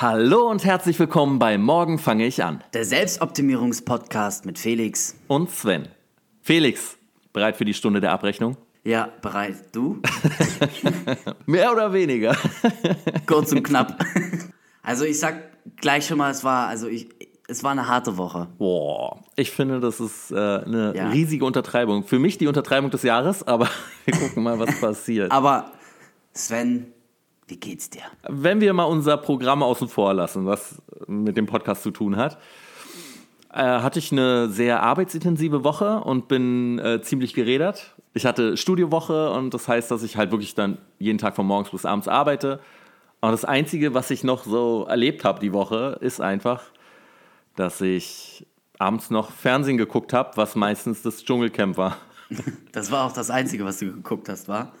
Hallo und herzlich willkommen bei Morgen fange ich an. Der Selbstoptimierungspodcast mit Felix. Und Sven. Felix, bereit für die Stunde der Abrechnung? Ja, bereit. Du? Mehr oder weniger? Kurz und knapp. Also ich sag gleich schon mal, es war, also ich, es war eine harte Woche. Boah, ich finde, das ist äh, eine Ja. riesige Untertreibung. Für mich die Untertreibung des Jahres, aber wir gucken mal, was passiert. Aber Sven, wie geht's dir? Wenn wir mal unser Programm außen vor lassen, was mit dem Podcast zu tun hat, äh, hatte ich eine sehr arbeitsintensive Woche und bin äh, ziemlich gerädert. Ich hatte Studiowoche und das heißt, dass ich halt wirklich dann jeden Tag von morgens bis abends arbeite. Und das Einzige, was ich noch so erlebt habe die Woche, ist einfach, dass ich abends noch Fernsehen geguckt habe, was meistens das Dschungelcamp war. Das war auch das Einzige, was du geguckt hast, war?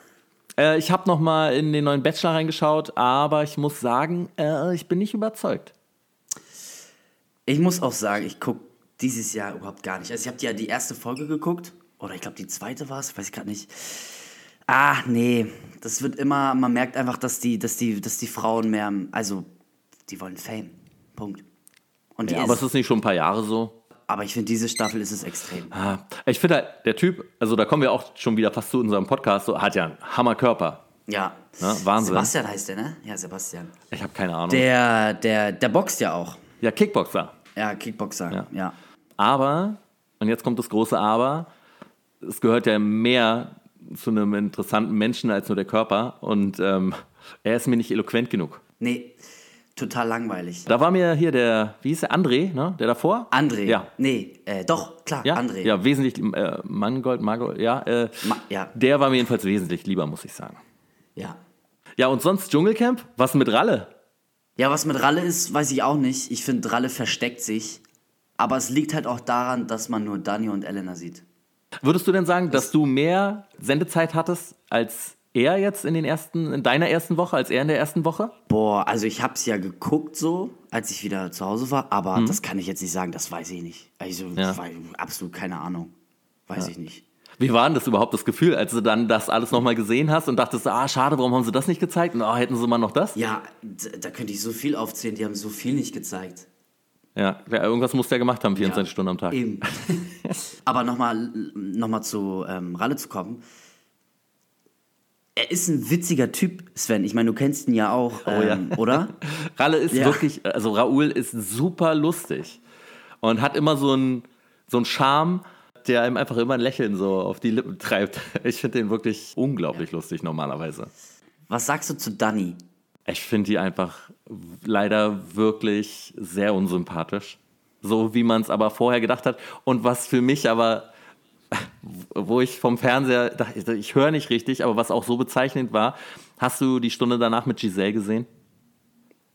Äh, ich habe noch mal in den neuen Bachelor reingeschaut, aber ich muss sagen, äh, ich bin nicht überzeugt. Ich muss auch sagen, ich guck dieses Jahr überhaupt gar nicht. Also ich habe ja die erste Folge geguckt. Oder ich glaube, die zweite war es, weiß ich gerade nicht. Ah, nee. Das wird immer, man merkt einfach, dass die, dass die, dass die Frauen mehr, also, die wollen Fame. Punkt. Und Ja, ist, aber es ist nicht schon ein paar Jahre so. Aber ich finde, diese Staffel ist es extrem. Ah, Ich finde halt, der Typ, also da kommen wir auch schon wieder fast zu unserem Podcast, so, hat ja einen Hammerkörper. Ja. Ja, Wahnsinn. Sebastian heißt der, ne? Ja, Sebastian. Ich habe keine Ahnung. Der, der, der boxt ja auch. ja, Kickboxer. Ja, Kickboxer. Ja. Ja. Aber, und jetzt kommt das große Aber, es gehört ja mehr zu einem interessanten Menschen als nur der Körper. Und ähm, er ist mir nicht eloquent genug. Nee, total langweilig. Da war mir hier der, wie hieß der, André, ne? Der davor? André. Ja. Nee, äh, doch, klar, Ja, André. ja wesentlich, äh, Mangold, Margold, ja, äh, Ma ja. der war mir jedenfalls wesentlich lieber, muss ich sagen. ja. Ja, und sonst Dschungelcamp? Was mit Ralle? Ja, was mit Ralle ist, weiß ich auch nicht. Ich finde, Ralle versteckt sich. Aber es liegt halt auch daran, dass man nur Dani und Elena sieht. Würdest du denn sagen, dass du mehr Sendezeit hattest als er jetzt in den ersten, in deiner ersten Woche, als er in der ersten Woche? Boah, also ich hab's ja geguckt so, als ich wieder zu Hause war, aber Mhm. das kann ich jetzt nicht sagen, das weiß ich nicht. Also, Ja. weil, absolut keine Ahnung. Weiß ich nicht. Wie war denn das überhaupt das Gefühl, als du dann das alles nochmal gesehen hast und dachtest, ah, schade, warum haben sie das nicht gezeigt? Und ah, hätten sie mal noch das? Ja, da könnte ich so viel aufzählen, die haben so viel nicht gezeigt. Ja, ja, irgendwas muss der gemacht haben, 24 Ja, Stunden am Tag. Eben. Aber nochmal noch mal zu ähm, Ralle zu kommen. Er ist ein witziger Typ, Sven. Ich meine, du kennst ihn ja auch, Oh ja. ähm, oder? Ralle ist Ja. wirklich, also Raoul ist super lustig und hat immer so einen so einen Charme, der einem einfach immer ein Lächeln so auf die Lippen treibt. Ich finde den wirklich unglaublich lustig normalerweise. Was sagst du zu Dani? Ich finde die einfach leider wirklich sehr unsympathisch. So wie man es aber vorher gedacht hat. Und was für mich aber, wo ich vom Fernseher dachte, ich höre nicht richtig, aber was auch so bezeichnend war, hast du die Stunde danach mit Giselle gesehen?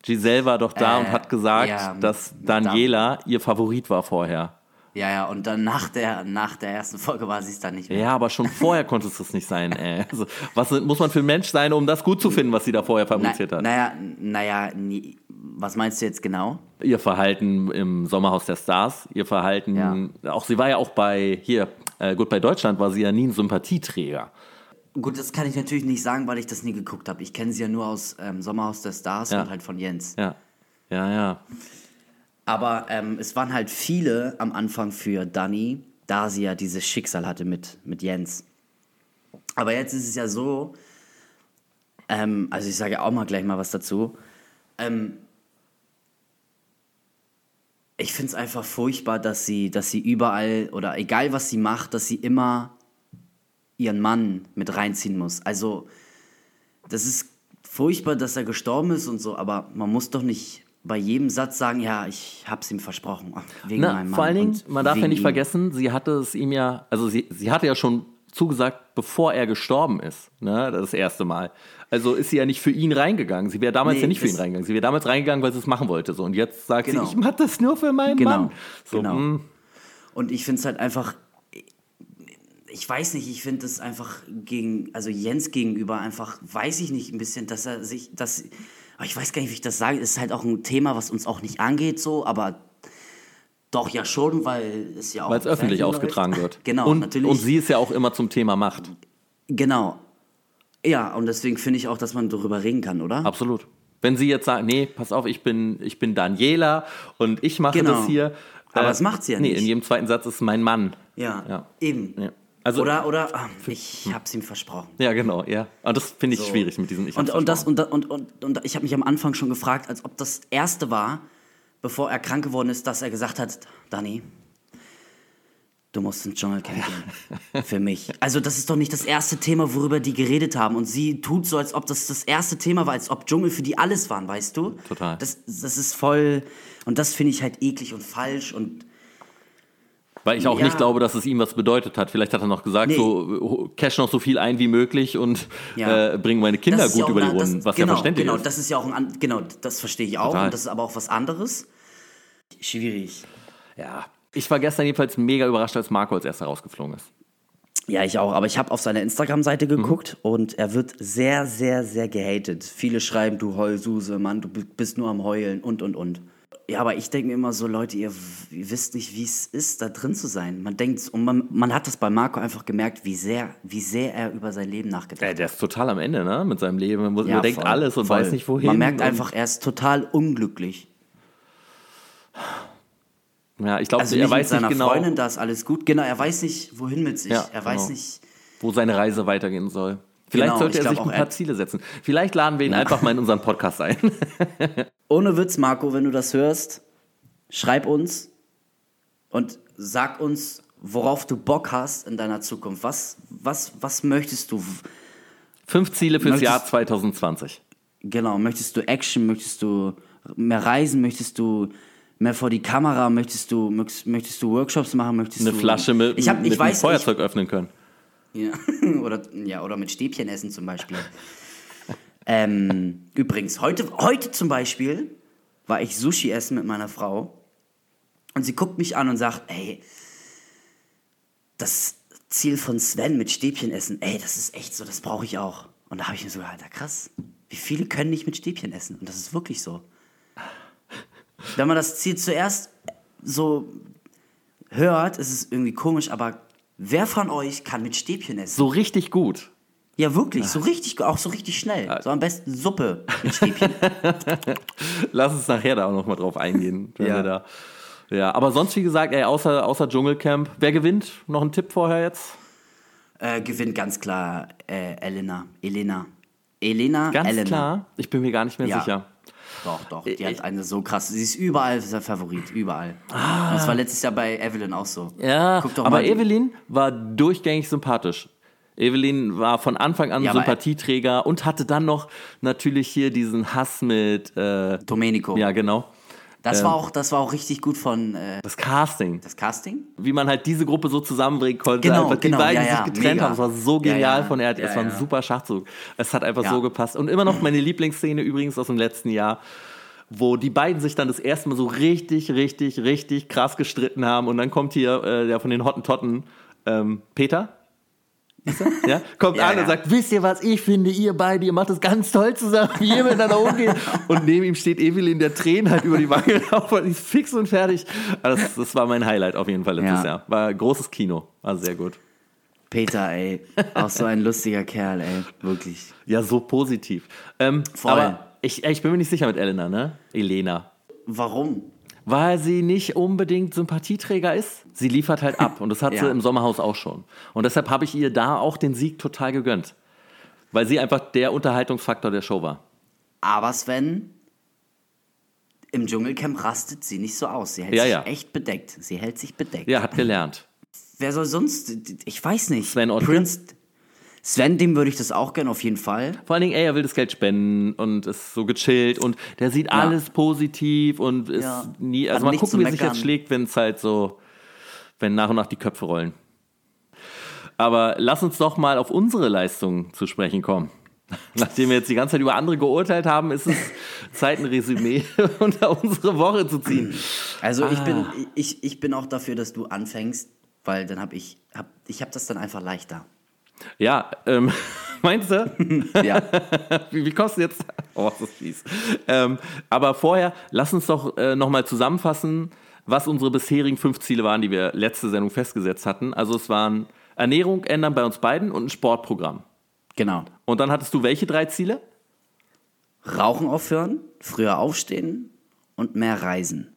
Giselle war doch da Äh, und hat gesagt, ja, dass Daniela ihr Favorit war vorher. Ja, ja, und dann nach der, nach der ersten Folge war sie es dann nicht mehr. Ja, aber schon vorher konnte es das nicht sein. Ey. Also, was muss man für ein Mensch sein, um das gut zu finden, was sie da vorher fabriziert Na, hat? naja, naja, nie- was meinst du jetzt genau? ihr Verhalten im Sommerhaus der Stars, ihr Verhalten, auch sie war ja auch bei, hier, äh, gut, bei Deutschland war sie ja nie ein Sympathieträger. Gut, das kann ich natürlich nicht sagen, weil ich das nie geguckt habe. Ich kenne sie ja nur aus ähm, Sommerhaus der Stars Ja. und halt von Jens. Ja, ja, ja. Aber ähm, es waren halt viele am Anfang für Dani, da sie ja dieses Schicksal hatte mit, mit Jens. Aber jetzt ist es ja so, ähm, also ich sage ja auch mal gleich mal was dazu. Ähm, ich finde es einfach furchtbar, dass sie, dass sie überall oder egal was sie macht, dass sie immer ihren Mann mit reinziehen muss. Also das ist furchtbar, dass er gestorben ist und so, aber man muss doch nicht bei jedem Satz sagen, ja, ich hab's ihm versprochen. Wegen Na, meinem Mann. vor allen Dingen, man darf ja nicht ihm. vergessen, sie hatte es ihm ja, also sie, sie hatte ja schon zugesagt, bevor er gestorben ist, ne, das erste Mal. Also ist sie ja nicht für ihn reingegangen. Sie wäre damals Nee, ja nicht für ihn reingegangen. Sie wäre damals reingegangen, weil sie es machen wollte. So. Und jetzt sagt Genau. sie, ich mach das nur für meinen Genau, Mann. So, genau. mm, Und ich finde es halt einfach, ich weiß nicht, ich finde es einfach gegen, also Jens gegenüber einfach, weiß ich nicht, ein bisschen, dass er sich, dass, aber ich weiß gar nicht, wie ich das sage, es ist halt auch ein Thema, was uns auch nicht angeht, so, aber doch ja schon, weil es ja auch. weil es öffentlich Fernsehen ausgetragen läuft. wird. Genau, und, natürlich. Und sie ist ja auch immer zum Thema Macht. Genau. Ja, und deswegen finde ich auch, dass man darüber reden kann, oder? Absolut. Wenn sie jetzt sagen, nee, pass auf, ich bin, ich bin Daniela und ich mache Genau. das hier. Aber äh, das macht sie ja nee, nicht. in jedem zweiten Satz ist mein Mann. Ja, Ja. eben. Ja. Also, oder, oder, ah, ich hab's ihm versprochen. ja, genau, ja. Und das finde ich So. schwierig mit diesen ich und, und, das, und, und, und, und ich habe mich am Anfang schon gefragt, als ob das erste war, bevor er krank geworden ist, dass er gesagt hat, Dani, du musst ins Dschungelcamp gehen. Für mich. Also das ist doch nicht das erste Thema, worüber die geredet haben. Und sie tut so, als ob das das erste Thema war, als ob Dschungel für die alles waren, weißt du? Total. Das, das ist voll... Und das finde ich halt eklig und falsch und... Weil ich auch Ja. nicht glaube, dass es ihm was bedeutet hat. Vielleicht hat er noch gesagt, Nee. so cash noch so viel ein wie möglich und Ja. äh, bring meine Kinder gut ja über die Runden, was genau, ja verständlich genau, ist. das ist ja auch ein, genau, das verstehe ich auch Total. und das ist aber auch was anderes. Schwierig. Ja. Ich war gestern jedenfalls mega überrascht, als Marco als erster rausgeflogen ist. Ja, ich auch, aber ich habe auf seiner Instagram-Seite Mhm. geguckt und er wird sehr, sehr, sehr gehatet. Viele schreiben, du Heulsuse, Mann, du bi- bist nur am Heulen und, und, und. Ja, aber ich denke mir immer so, Leute, ihr, ihr wisst nicht, wie es ist, da drin zu sein. Man denkt, und man, man hat das bei Marco einfach gemerkt, wie sehr, wie sehr er über sein Leben nachgedacht Ja, hat. der ist total am Ende, ne? Mit seinem Leben. Man Ja, denkt voll, alles und voll. weiß nicht wohin. Man merkt einfach, er ist total unglücklich. Ja, ich glaube, Also er mit weiß seiner nicht genau, Freundin, da ist alles gut. Genau, er weiß nicht, wohin mit sich. Ja, er weiß genau. nicht. wo seine Reise weitergehen soll. Vielleicht Genau, sollte er sich ein paar Ziele setzen. Vielleicht laden wir ihn einfach mal in unseren Podcast ein. Ohne Witz, Marco, wenn du das hörst, schreib uns und sag uns, worauf du Bock hast in deiner Zukunft. Was, was, was möchtest du? Fünf Ziele fürs Möchtest- Jahr 2020. Genau, möchtest du Action, möchtest du mehr reisen, möchtest du mehr vor die Kamera, möchtest du, möchtest, möchtest du Workshops machen, möchtest Eine du... Flasche mit, ich hab, ich mit weiß, einem Feuerzeug öffnen können. Ich, ja, oder, ja, oder mit Stäbchen essen zum Beispiel. ähm, übrigens, heute, heute zum Beispiel war ich Sushi essen mit meiner Frau und sie guckt mich an und sagt, ey, das Ziel von Sven mit Stäbchen essen, ey, das ist echt so, das brauche ich auch. Und da habe ich mir so gedacht, Alter, krass, wie viele können nicht mit Stäbchen essen? Und das ist wirklich so. Wenn man das Ziel zuerst so hört, ist es irgendwie komisch, aber wer von euch kann mit Stäbchen essen? So richtig gut. Ja, wirklich, so richtig, auch so richtig schnell. So am besten Suppe mit Stäbchen. Lass uns nachher da auch noch mal drauf eingehen. Wenn Ja. wir da, ja, aber sonst, wie gesagt, ey, außer, außer Dschungelcamp, wer gewinnt? Noch ein Tipp vorher jetzt? äh, gewinnt ganz klar äh, Elena. Elena. Elena, Ganz Elena. klar. Ich bin mir gar nicht mehr Ja. sicher. Doch, doch. Die Ich- hat eine so krasse. Sie ist überall der Favorit, überall. Ah. Und das war letztes Jahr bei Evelyn auch so. Ja, Guck doch aber mal, Evelyn war durchgängig sympathisch. Evelyn war von Anfang an Ja, Sympathieträger und hatte dann noch natürlich hier diesen Hass mit, äh, Domenico. ja genau, Das, war auch, das war auch richtig gut von äh, das Casting. das Casting. Wie man halt diese Gruppe so zusammenbringen konnte. Genau, einfach die genau, beiden, ja, die ja, sich getrennt mega. haben. Es war so genial ja. von er. Es war ein super Schachzug. Es hat einfach so gepasst. Und immer noch meine Lieblingsszene übrigens aus dem letzten Jahr, wo die beiden sich dann das erste Mal so richtig, richtig, richtig krass gestritten haben. Und dann kommt hier äh, der von den Hottentotten, ähm, Peter. Ja, kommt Ja, an ja. und sagt, wisst ihr was, ich finde, ihr beide, ihr macht das ganz toll zusammen, wie ihr miteinander umgeht. Und neben ihm steht Evelyn, der Tränen halt über die Wange laufen, die ist fix und fertig. Also Das, das war mein Highlight auf jeden Fall letztes Ja. Jahr. War großes Kino, war sehr gut. Peter, ey. Auch so ein lustiger Kerl, ey. Wirklich. Ja, so positiv. Ähm, Voll. aber ich, ich bin mir nicht sicher mit Elena, ne? Elena. Warum? Weil sie nicht unbedingt Sympathieträger ist. Sie liefert halt ab und das hat sie Ja. im Sommerhaus auch schon. Und deshalb habe ich ihr da auch den Sieg total gegönnt. Weil sie einfach der Unterhaltungsfaktor der Show war. Aber Sven, im Dschungelcamp rastet sie nicht so aus. Sie hält Ja, sich ja. echt bedeckt. Sie hält sich bedeckt. Ja, hat gelernt. Wer soll sonst? Ich weiß nicht. Sven Ottke? Prince. Sven, dem würde ich das auch gerne auf jeden Fall. Vor allen Dingen, ey, er will das Geld spenden und ist so gechillt und der sieht alles positiv und ist Ja. nie. Hat Also mal nichts gucken, wie sich jetzt schlägt, wenn es halt so, wenn nach und nach die Köpfe rollen. Aber lass uns doch mal auf unsere Leistungen zu sprechen kommen. Nachdem wir jetzt die ganze Zeit über andere geurteilt haben, ist es Zeit, ein Resümee unter unsere Woche zu ziehen. Also ich Ah. bin ich, ich bin auch dafür, dass du anfängst, weil dann habe ich hab, ich habe das dann einfach leichter. Ja, ähm, meinst du? Ja. Wie, wie kommst du jetzt? Oh, das ist fies. Ähm, aber vorher, lass uns doch äh, nochmal zusammenfassen, was unsere bisherigen fünf Ziele waren, die wir letzte Sendung festgesetzt hatten. Also es waren Ernährung ändern bei uns beiden und ein Sportprogramm. genau. Und dann hattest du welche drei Ziele? Rauchen aufhören, früher aufstehen und mehr reisen.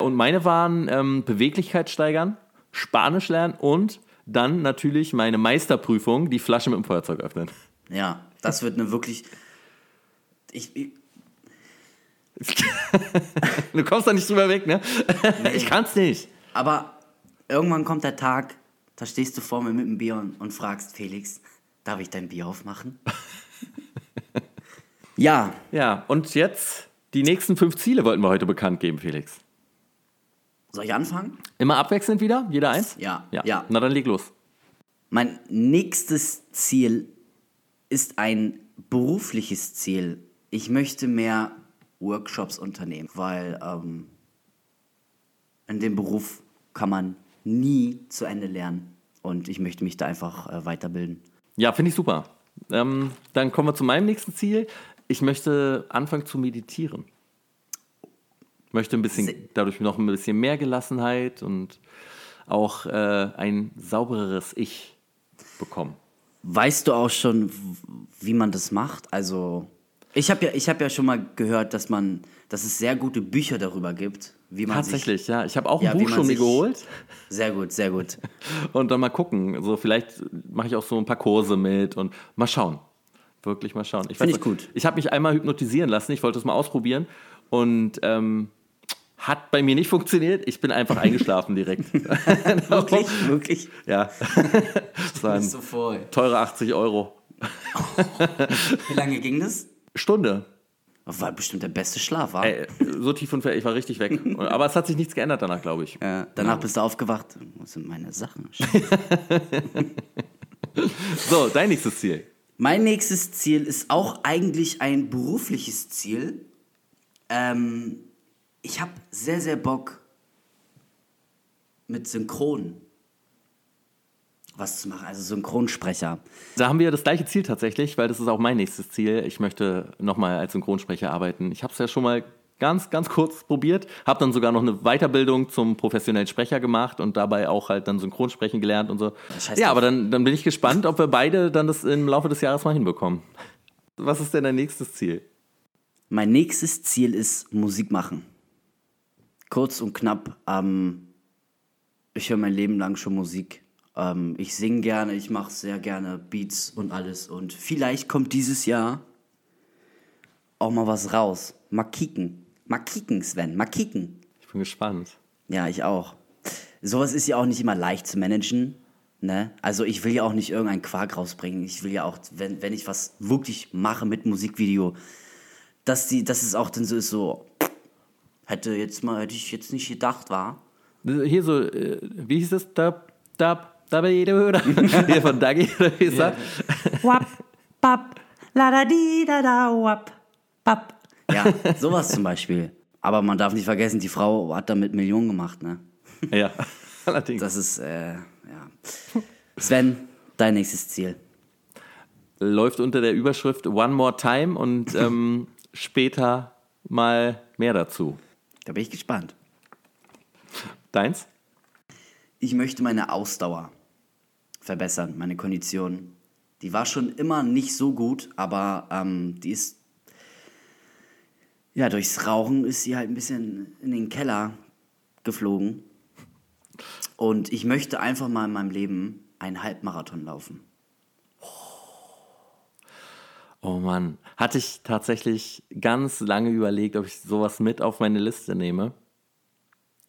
Und meine waren ähm, Beweglichkeit steigern, Spanisch lernen und dann natürlich meine Meisterprüfung, die Flasche mit dem Feuerzeug öffnen. Ja, das wird eine wirklich. Ich, ich, Du kommst da nicht drüber weg, ne? Ich kann's nicht. aber irgendwann kommt der Tag, da stehst du vor mir mit einem Bier und, und fragst Felix, darf ich dein Bier aufmachen? ja, Ja, und jetzt die nächsten fünf Ziele wollten wir heute bekannt geben, Felix. Soll ich anfangen? Immer abwechselnd wieder? Jeder eins? Ja, Ja. ja. Na dann leg los. Mein nächstes Ziel ist ein berufliches Ziel. Ich möchte mehr Workshops unternehmen, weil ähm, in dem Beruf kann man nie zu Ende lernen. Und ich möchte mich da einfach äh, weiterbilden. Ja, finde ich super. Ähm, dann kommen wir zu meinem nächsten Ziel. Ich möchte anfangen zu meditieren. Ich möchte ein bisschen, dadurch noch ein bisschen mehr Gelassenheit und auch äh, ein saubereres Ich bekommen. Weißt du auch schon, wie man das macht? Also, ich habe ja, ich hab ja schon mal gehört, dass, man, dass es sehr gute Bücher darüber gibt, wie man Tatsächlich, ja. Ich habe auch Ja, ein wie Buch schon mir sich- geholt. sich... Sehr gut, sehr gut. Und dann mal gucken. So, vielleicht mache ich auch so ein paar Kurse mit und mal schauen. Wirklich mal schauen. Ich Find weiß ich gut. Ich habe mich einmal hypnotisieren lassen. Ich wollte es mal ausprobieren. Und ähm, hat bei mir nicht funktioniert. Ich bin einfach eingeschlafen direkt. Wirklich, wirklich. ja. das waren so voll. teure 80 Euro. Wie lange ging das? Stunde. War bestimmt der beste Schlaf, war? Ey, so tief und ich war richtig weg. Aber es hat sich nichts geändert danach, glaube ich. Äh, danach bist du aufgewacht. Was sind meine Sachen? So, dein nächstes Ziel. mein nächstes Ziel ist auch eigentlich ein berufliches Ziel. Ähm, ich habe sehr, sehr Bock mit Synchron was zu machen. Also Synchronsprecher. Da haben wir das gleiche Ziel tatsächlich, weil das ist auch mein nächstes Ziel. Ich möchte nochmal als Synchronsprecher arbeiten. Ich habe es ja schon mal ganz, ganz kurz probiert, habe dann sogar noch eine Weiterbildung zum professionellen Sprecher gemacht und dabei auch halt dann Synchronsprechen gelernt und so. Scheiß Ja, aber dann, dann bin ich gespannt, ob wir beide dann das im Laufe des Jahres mal hinbekommen. Was ist denn dein nächstes Ziel? Mein nächstes Ziel ist Musik machen. Kurz und knapp, ähm, ich höre mein Leben lang schon Musik. Ähm, ich singe gerne, ich mache sehr gerne Beats und alles. Und vielleicht kommt dieses Jahr auch mal was raus. Mal kicken. Mal kicken, Sven. Mal kicken. Ich bin gespannt. Ja, ich auch. Sowas ist ja auch nicht immer leicht zu managen. Ne? Also ich will ja auch nicht irgendeinen Quark rausbringen. Ich will ja auch, wenn, wenn ich was wirklich mache mit Musikvideo, dass, die, dass es auch dann so ist, so, hätte jetzt mal, hätte ich jetzt nicht gedacht, war. Hier so, äh, wie hieß es? Dab, dab, dab, oder? Hier von Dagi, oder wie ist das? Wap, bap, la da di da da wap, bap. Ja, sowas zum Beispiel. Aber man darf nicht vergessen, die Frau hat damit Millionen gemacht, ne? Ja, allerdings. Das ist, äh, ja. Sven, dein nächstes Ziel. läuft unter der Überschrift One More Time und ähm, später mal mehr dazu. Da bin ich gespannt. Deins? Ich möchte meine Ausdauer verbessern, meine Kondition. Die war schon immer nicht so gut, aber ähm, die ist. Ja, durchs Rauchen ist sie halt ein bisschen in den Keller geflogen. Und ich möchte einfach mal in meinem Leben einen Halbmarathon laufen. Oh Mann, hatte ich tatsächlich ganz lange überlegt, ob ich sowas mit auf meine Liste nehme.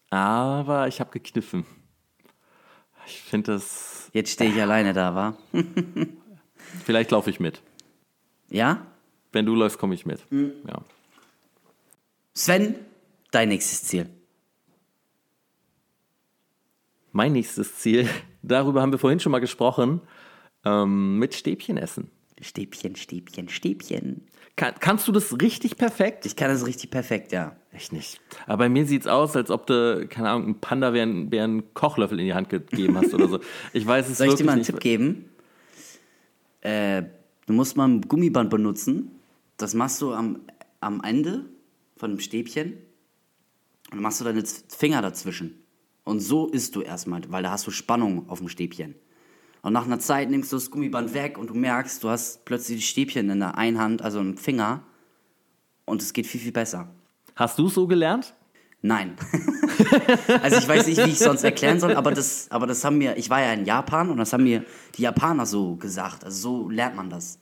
Aber ich habe gekniffen. Ich finde das. Jetzt stehe ich alleine da, wa? Vielleicht laufe ich mit. Ja? Wenn du läufst, komme ich mit. Ja. Sven, dein nächstes Ziel. Mein nächstes Ziel, darüber haben wir vorhin schon mal gesprochen, ähm, mit Stäbchen essen. Stäbchen, Stäbchen, Stäbchen. Kann, kannst du das richtig perfekt? Ich kann das richtig perfekt, ja. Echt nicht. Aber bei mir sieht es aus, als ob du, keine Ahnung, ein Panda wäre ein, wär einen Kochlöffel in die Hand gegeben hast oder so. Ich weiß es Soll ich dir mal einen nicht. Tipp geben? Äh, du musst mal ein Gummiband benutzen. Das machst du am, am Ende von dem Stäbchen. Und dann machst du deine Finger dazwischen. Und so isst du erstmal, weil da hast du Spannung auf dem Stäbchen. Und nach einer Zeit nimmst du das Gummiband weg und du merkst, du hast plötzlich die Stäbchen in der einen Hand, also im Finger. Und es geht viel, viel besser. Hast du es so gelernt? Nein. also ich weiß nicht, wie ich sonst erklären soll, aber das, aber das haben mir, ich war ja in Japan und das haben mir die Japaner so gesagt. Also so lernt man das.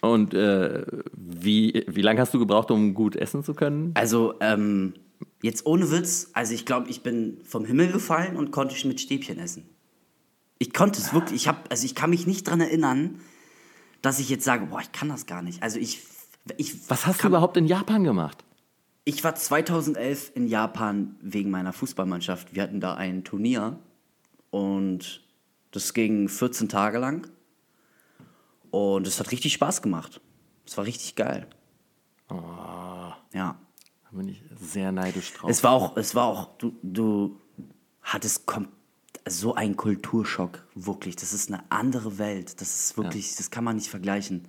Und äh, wie, wie lange hast du gebraucht, um gut essen zu können? Also ähm, jetzt ohne Witz, also ich glaube, ich bin vom Himmel gefallen und konnte mit Stäbchen essen. Ich konnte es wirklich, ich habe, also ich kann mich nicht dran erinnern, dass ich jetzt sage, boah, ich kann das gar nicht. Also ich, ich Was hast du kann, überhaupt in Japan gemacht? Ich war 2011 in Japan wegen meiner Fußballmannschaft. Wir hatten da ein Turnier und das ging 14 Tage lang. Und es hat richtig Spaß gemacht. Es war richtig geil. Ja. Da bin ich sehr neidisch drauf. Es war auch, es war auch, du, du hattest kom so einen Kulturschock, wirklich. Das ist eine andere Welt. Das ist wirklich, das kann man nicht vergleichen.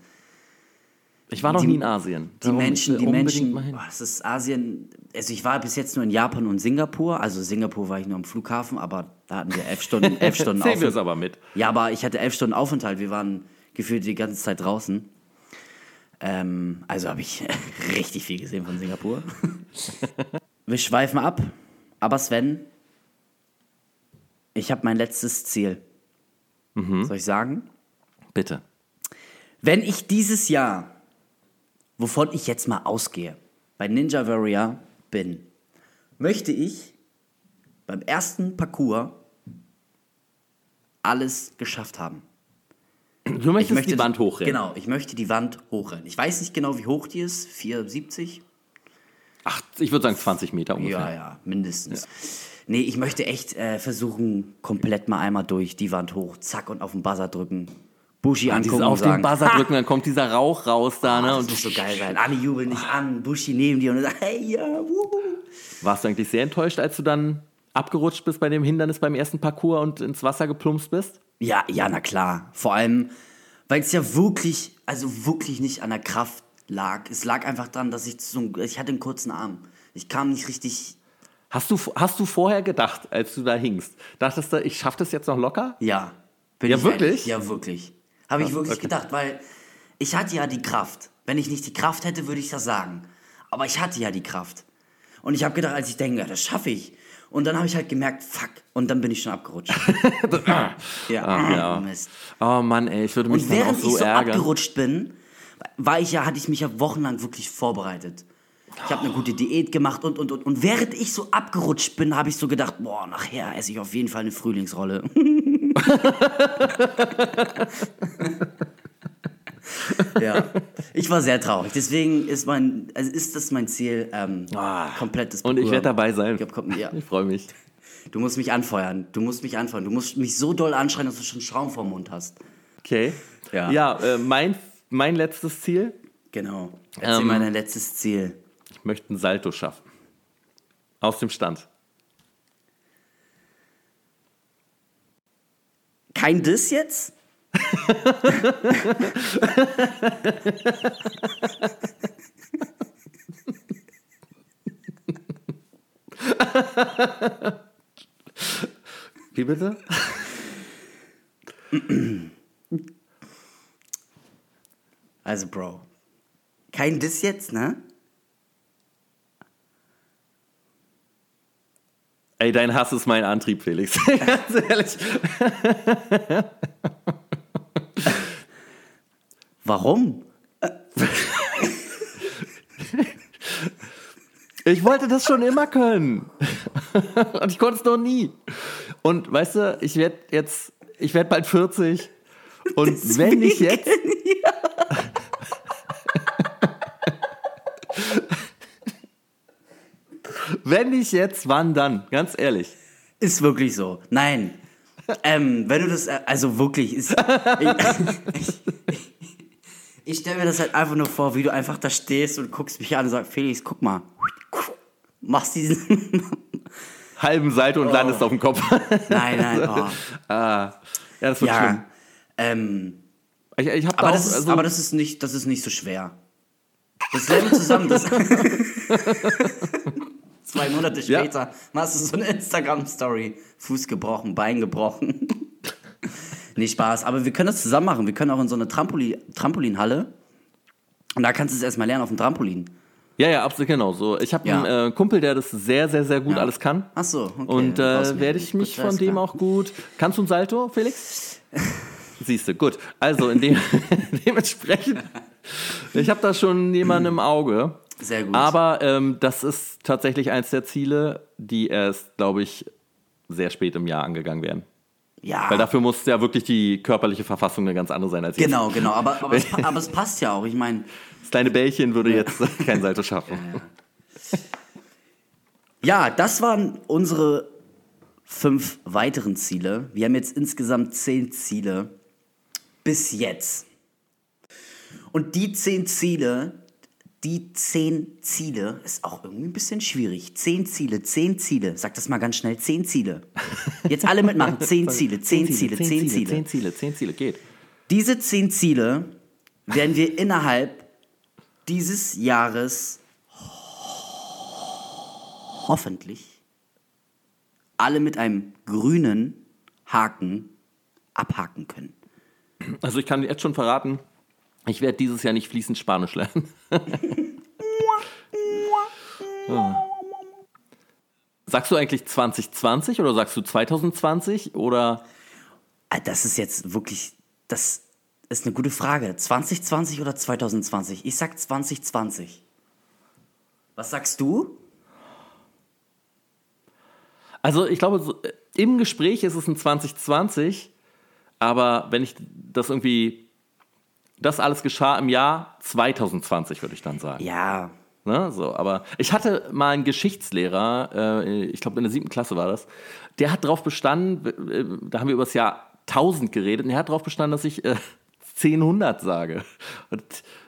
ich war noch die- nie in Asien. Die Darum, Menschen, die Menschen, mal hin. boah, es ist Asien, also ich war bis jetzt nur in Japan und Singapur, also Singapur war ich nur am Flughafen, aber da hatten wir elf Stunden, elf Stunden Sehen wir es Aufenthalt. aber mit. Ja, aber ich hatte elf Stunden Aufenthalt, wir waren gefühlt die ganze Zeit draußen. Ähm, also habe ich richtig viel gesehen von Singapur. wir schweifen ab, aber Sven, ich habe mein letztes Ziel. Mhm. Soll ich sagen? Bitte. Wenn ich dieses Jahr, wovon ich jetzt mal ausgehe, bei Ninja Warrior bin, möchte ich beim ersten Parcours alles geschafft haben. Du möchtest die Wand hochrennen. Genau, ich möchte die Wand hochrennen. Ich weiß nicht genau, wie hoch die ist. 4,70? Ach, ich würde sagen 20 Meter ungefähr. Ja, ja, mindestens. Nee, ich möchte echt äh, versuchen, komplett mal einmal durch die Wand hoch, zack, und auf den Buzzer drücken. Bushi Dieses angucken auf sagen, den Buzzer "Ha, drücken, dann kommt dieser Rauch raus da, ne? das Und muss so geil sein. Alle jubeln dich an, Bushi neben dir und sagt, hey, ja, wuhu. warst du eigentlich sehr enttäuscht, als du dann abgerutscht bist bei dem Hindernis beim ersten Parcours und ins Wasser geplumpst bist? Ja, ja, na klar. Vor allem, weil es ja wirklich, also wirklich nicht an der Kraft lag. Es lag einfach daran, dass ich so, ich hatte einen kurzen Arm. Ich kam nicht richtig, Hast du, hast du vorher gedacht, als du da hingst, dachtest du, ich schaff das jetzt noch locker? ja. Ja, ich wirklich? ehrlich. Ja, wirklich. Habe ich wirklich okay. gedacht, weil ich hatte ja die Kraft. Wenn ich nicht die Kraft hätte, würde ich das sagen. Aber ich hatte ja die Kraft. Und ich habe gedacht, als ich denke, ja, das schaffe ich. Und dann habe ich halt gemerkt, fuck. Und dann bin ich schon abgerutscht. ja, ja. Mist. Oh Mann, ey, ich würde mich Und während so ich so ärgern. abgerutscht bin, war ich ja, hatte ich mich ja wochenlang wirklich vorbereitet. Ich habe eine gute Diät gemacht und, und, und. Und während ich so abgerutscht bin, habe ich so gedacht, boah, nachher esse ich auf jeden Fall eine Frühlingsrolle. ja, ich war sehr traurig. Deswegen ist mein, also ist das mein Ziel, ähm, komplettes Ah. Und ich werde dabei sein. Ich glaub, ja. Ich freue mich. Du musst mich anfeuern. Du musst mich anfeuern. Du musst mich so doll anschreien, dass du schon Schaum vorm Mund hast. Okay. Ja. Ja, äh, mein, mein letztes Ziel, Genau. Erzähl Ähm, mal dein letztes Ziel. Ich möchte einen Salto schaffen. Aus dem Stand. Kein Diss jetzt? Wie bitte? Also, Bro. Kein Diss jetzt, ne? Ey, dein Hass ist mein Antrieb, Felix. Ganz ehrlich. Warum? Ich wollte das schon immer können. Und ich konnte es noch nie. Und weißt du, ich werde jetzt, ich werde bald 40. Und wenn ich jetzt. Wenn ich jetzt, wann dann? Ganz ehrlich. Ist wirklich so. Nein. ähm, wenn du das, äh, also wirklich, ist. ich ich, ich stelle mir das halt einfach nur vor, wie du einfach da stehst und guckst mich an und sagst, Felix, guck mal. Machst diesen. Halben Seite und landest auf dem Kopf. nein, nein, oh. ah, ja, das wird schlimm. Ja. Ähm, Ich, ich da aber, auch, das ist, also, aber das ist nicht, das ist nicht so schwer. Das wir zusammen. Das Zwei Monate Ja. später machst du so eine Instagram-Story. Fuß gebrochen, Bein gebrochen. Nee, Spaß. Aber wir können das zusammen machen. Wir können auch in so eine Trampolin Trampolinhalle. Und da kannst du es erstmal lernen auf dem Trampolin. Ja, ja, absolut genau so. Ich habe Ja. einen äh, Kumpel, der das sehr, sehr, sehr gut Ja. alles kann. Ach so, okay. Und äh, werde ich mich von dem klar. auch gut. Kannst du ein Salto, Felix? Siehst du, gut. Also in dem, dementsprechend, ich habe da schon jemanden im Auge. Sehr gut. Aber ähm, das ist tatsächlich eins der Ziele, die erst, glaube ich, sehr spät im Jahr angegangen werden. ja. Weil dafür muss ja wirklich die körperliche Verfassung eine ganz andere sein als jetzt. Genau, genau. Aber, aber, es, aber es passt ja auch. Ich meine, Das kleine Bällchen würde jetzt kein Salto schaffen. ja, das waren unsere fünf weiteren Ziele. Wir haben jetzt insgesamt zehn Ziele bis jetzt. Und die zehn Ziele, die zehn Ziele, ist auch irgendwie ein bisschen schwierig. Zehn Ziele, zehn Ziele. Sag das mal ganz schnell. Zehn Ziele. Jetzt alle mitmachen. Zehn Ziele, zehn Ziele, zehn Ziele. Zehn Ziele, zehn Ziele, geht. Diese zehn Ziele werden wir innerhalb dieses Jahres hoffentlich alle mit einem grünen Haken abhaken können. Also ich kann jetzt schon verraten, ich werde dieses Jahr nicht fließend Spanisch lernen. Ja. Sagst du eigentlich 2020 oder sagst du 2020 oder Ah, Das ist jetzt wirklich, das ist eine gute Frage. 2020 oder 2020? Ich sag 2020. Was sagst du? Also ich glaube, äh, im Gespräch ist es ein 2020, aber wenn ich das irgendwie, das alles geschah im Jahr 2020, würde ich dann sagen. Ja, Ne, so, aber ich hatte mal einen Geschichtslehrer, äh, ich glaube in der siebten Klasse war das, der hat darauf bestanden, äh, da haben wir über das Jahr 1000 geredet, und er hat darauf bestanden, dass ich äh, 1000 sage. Und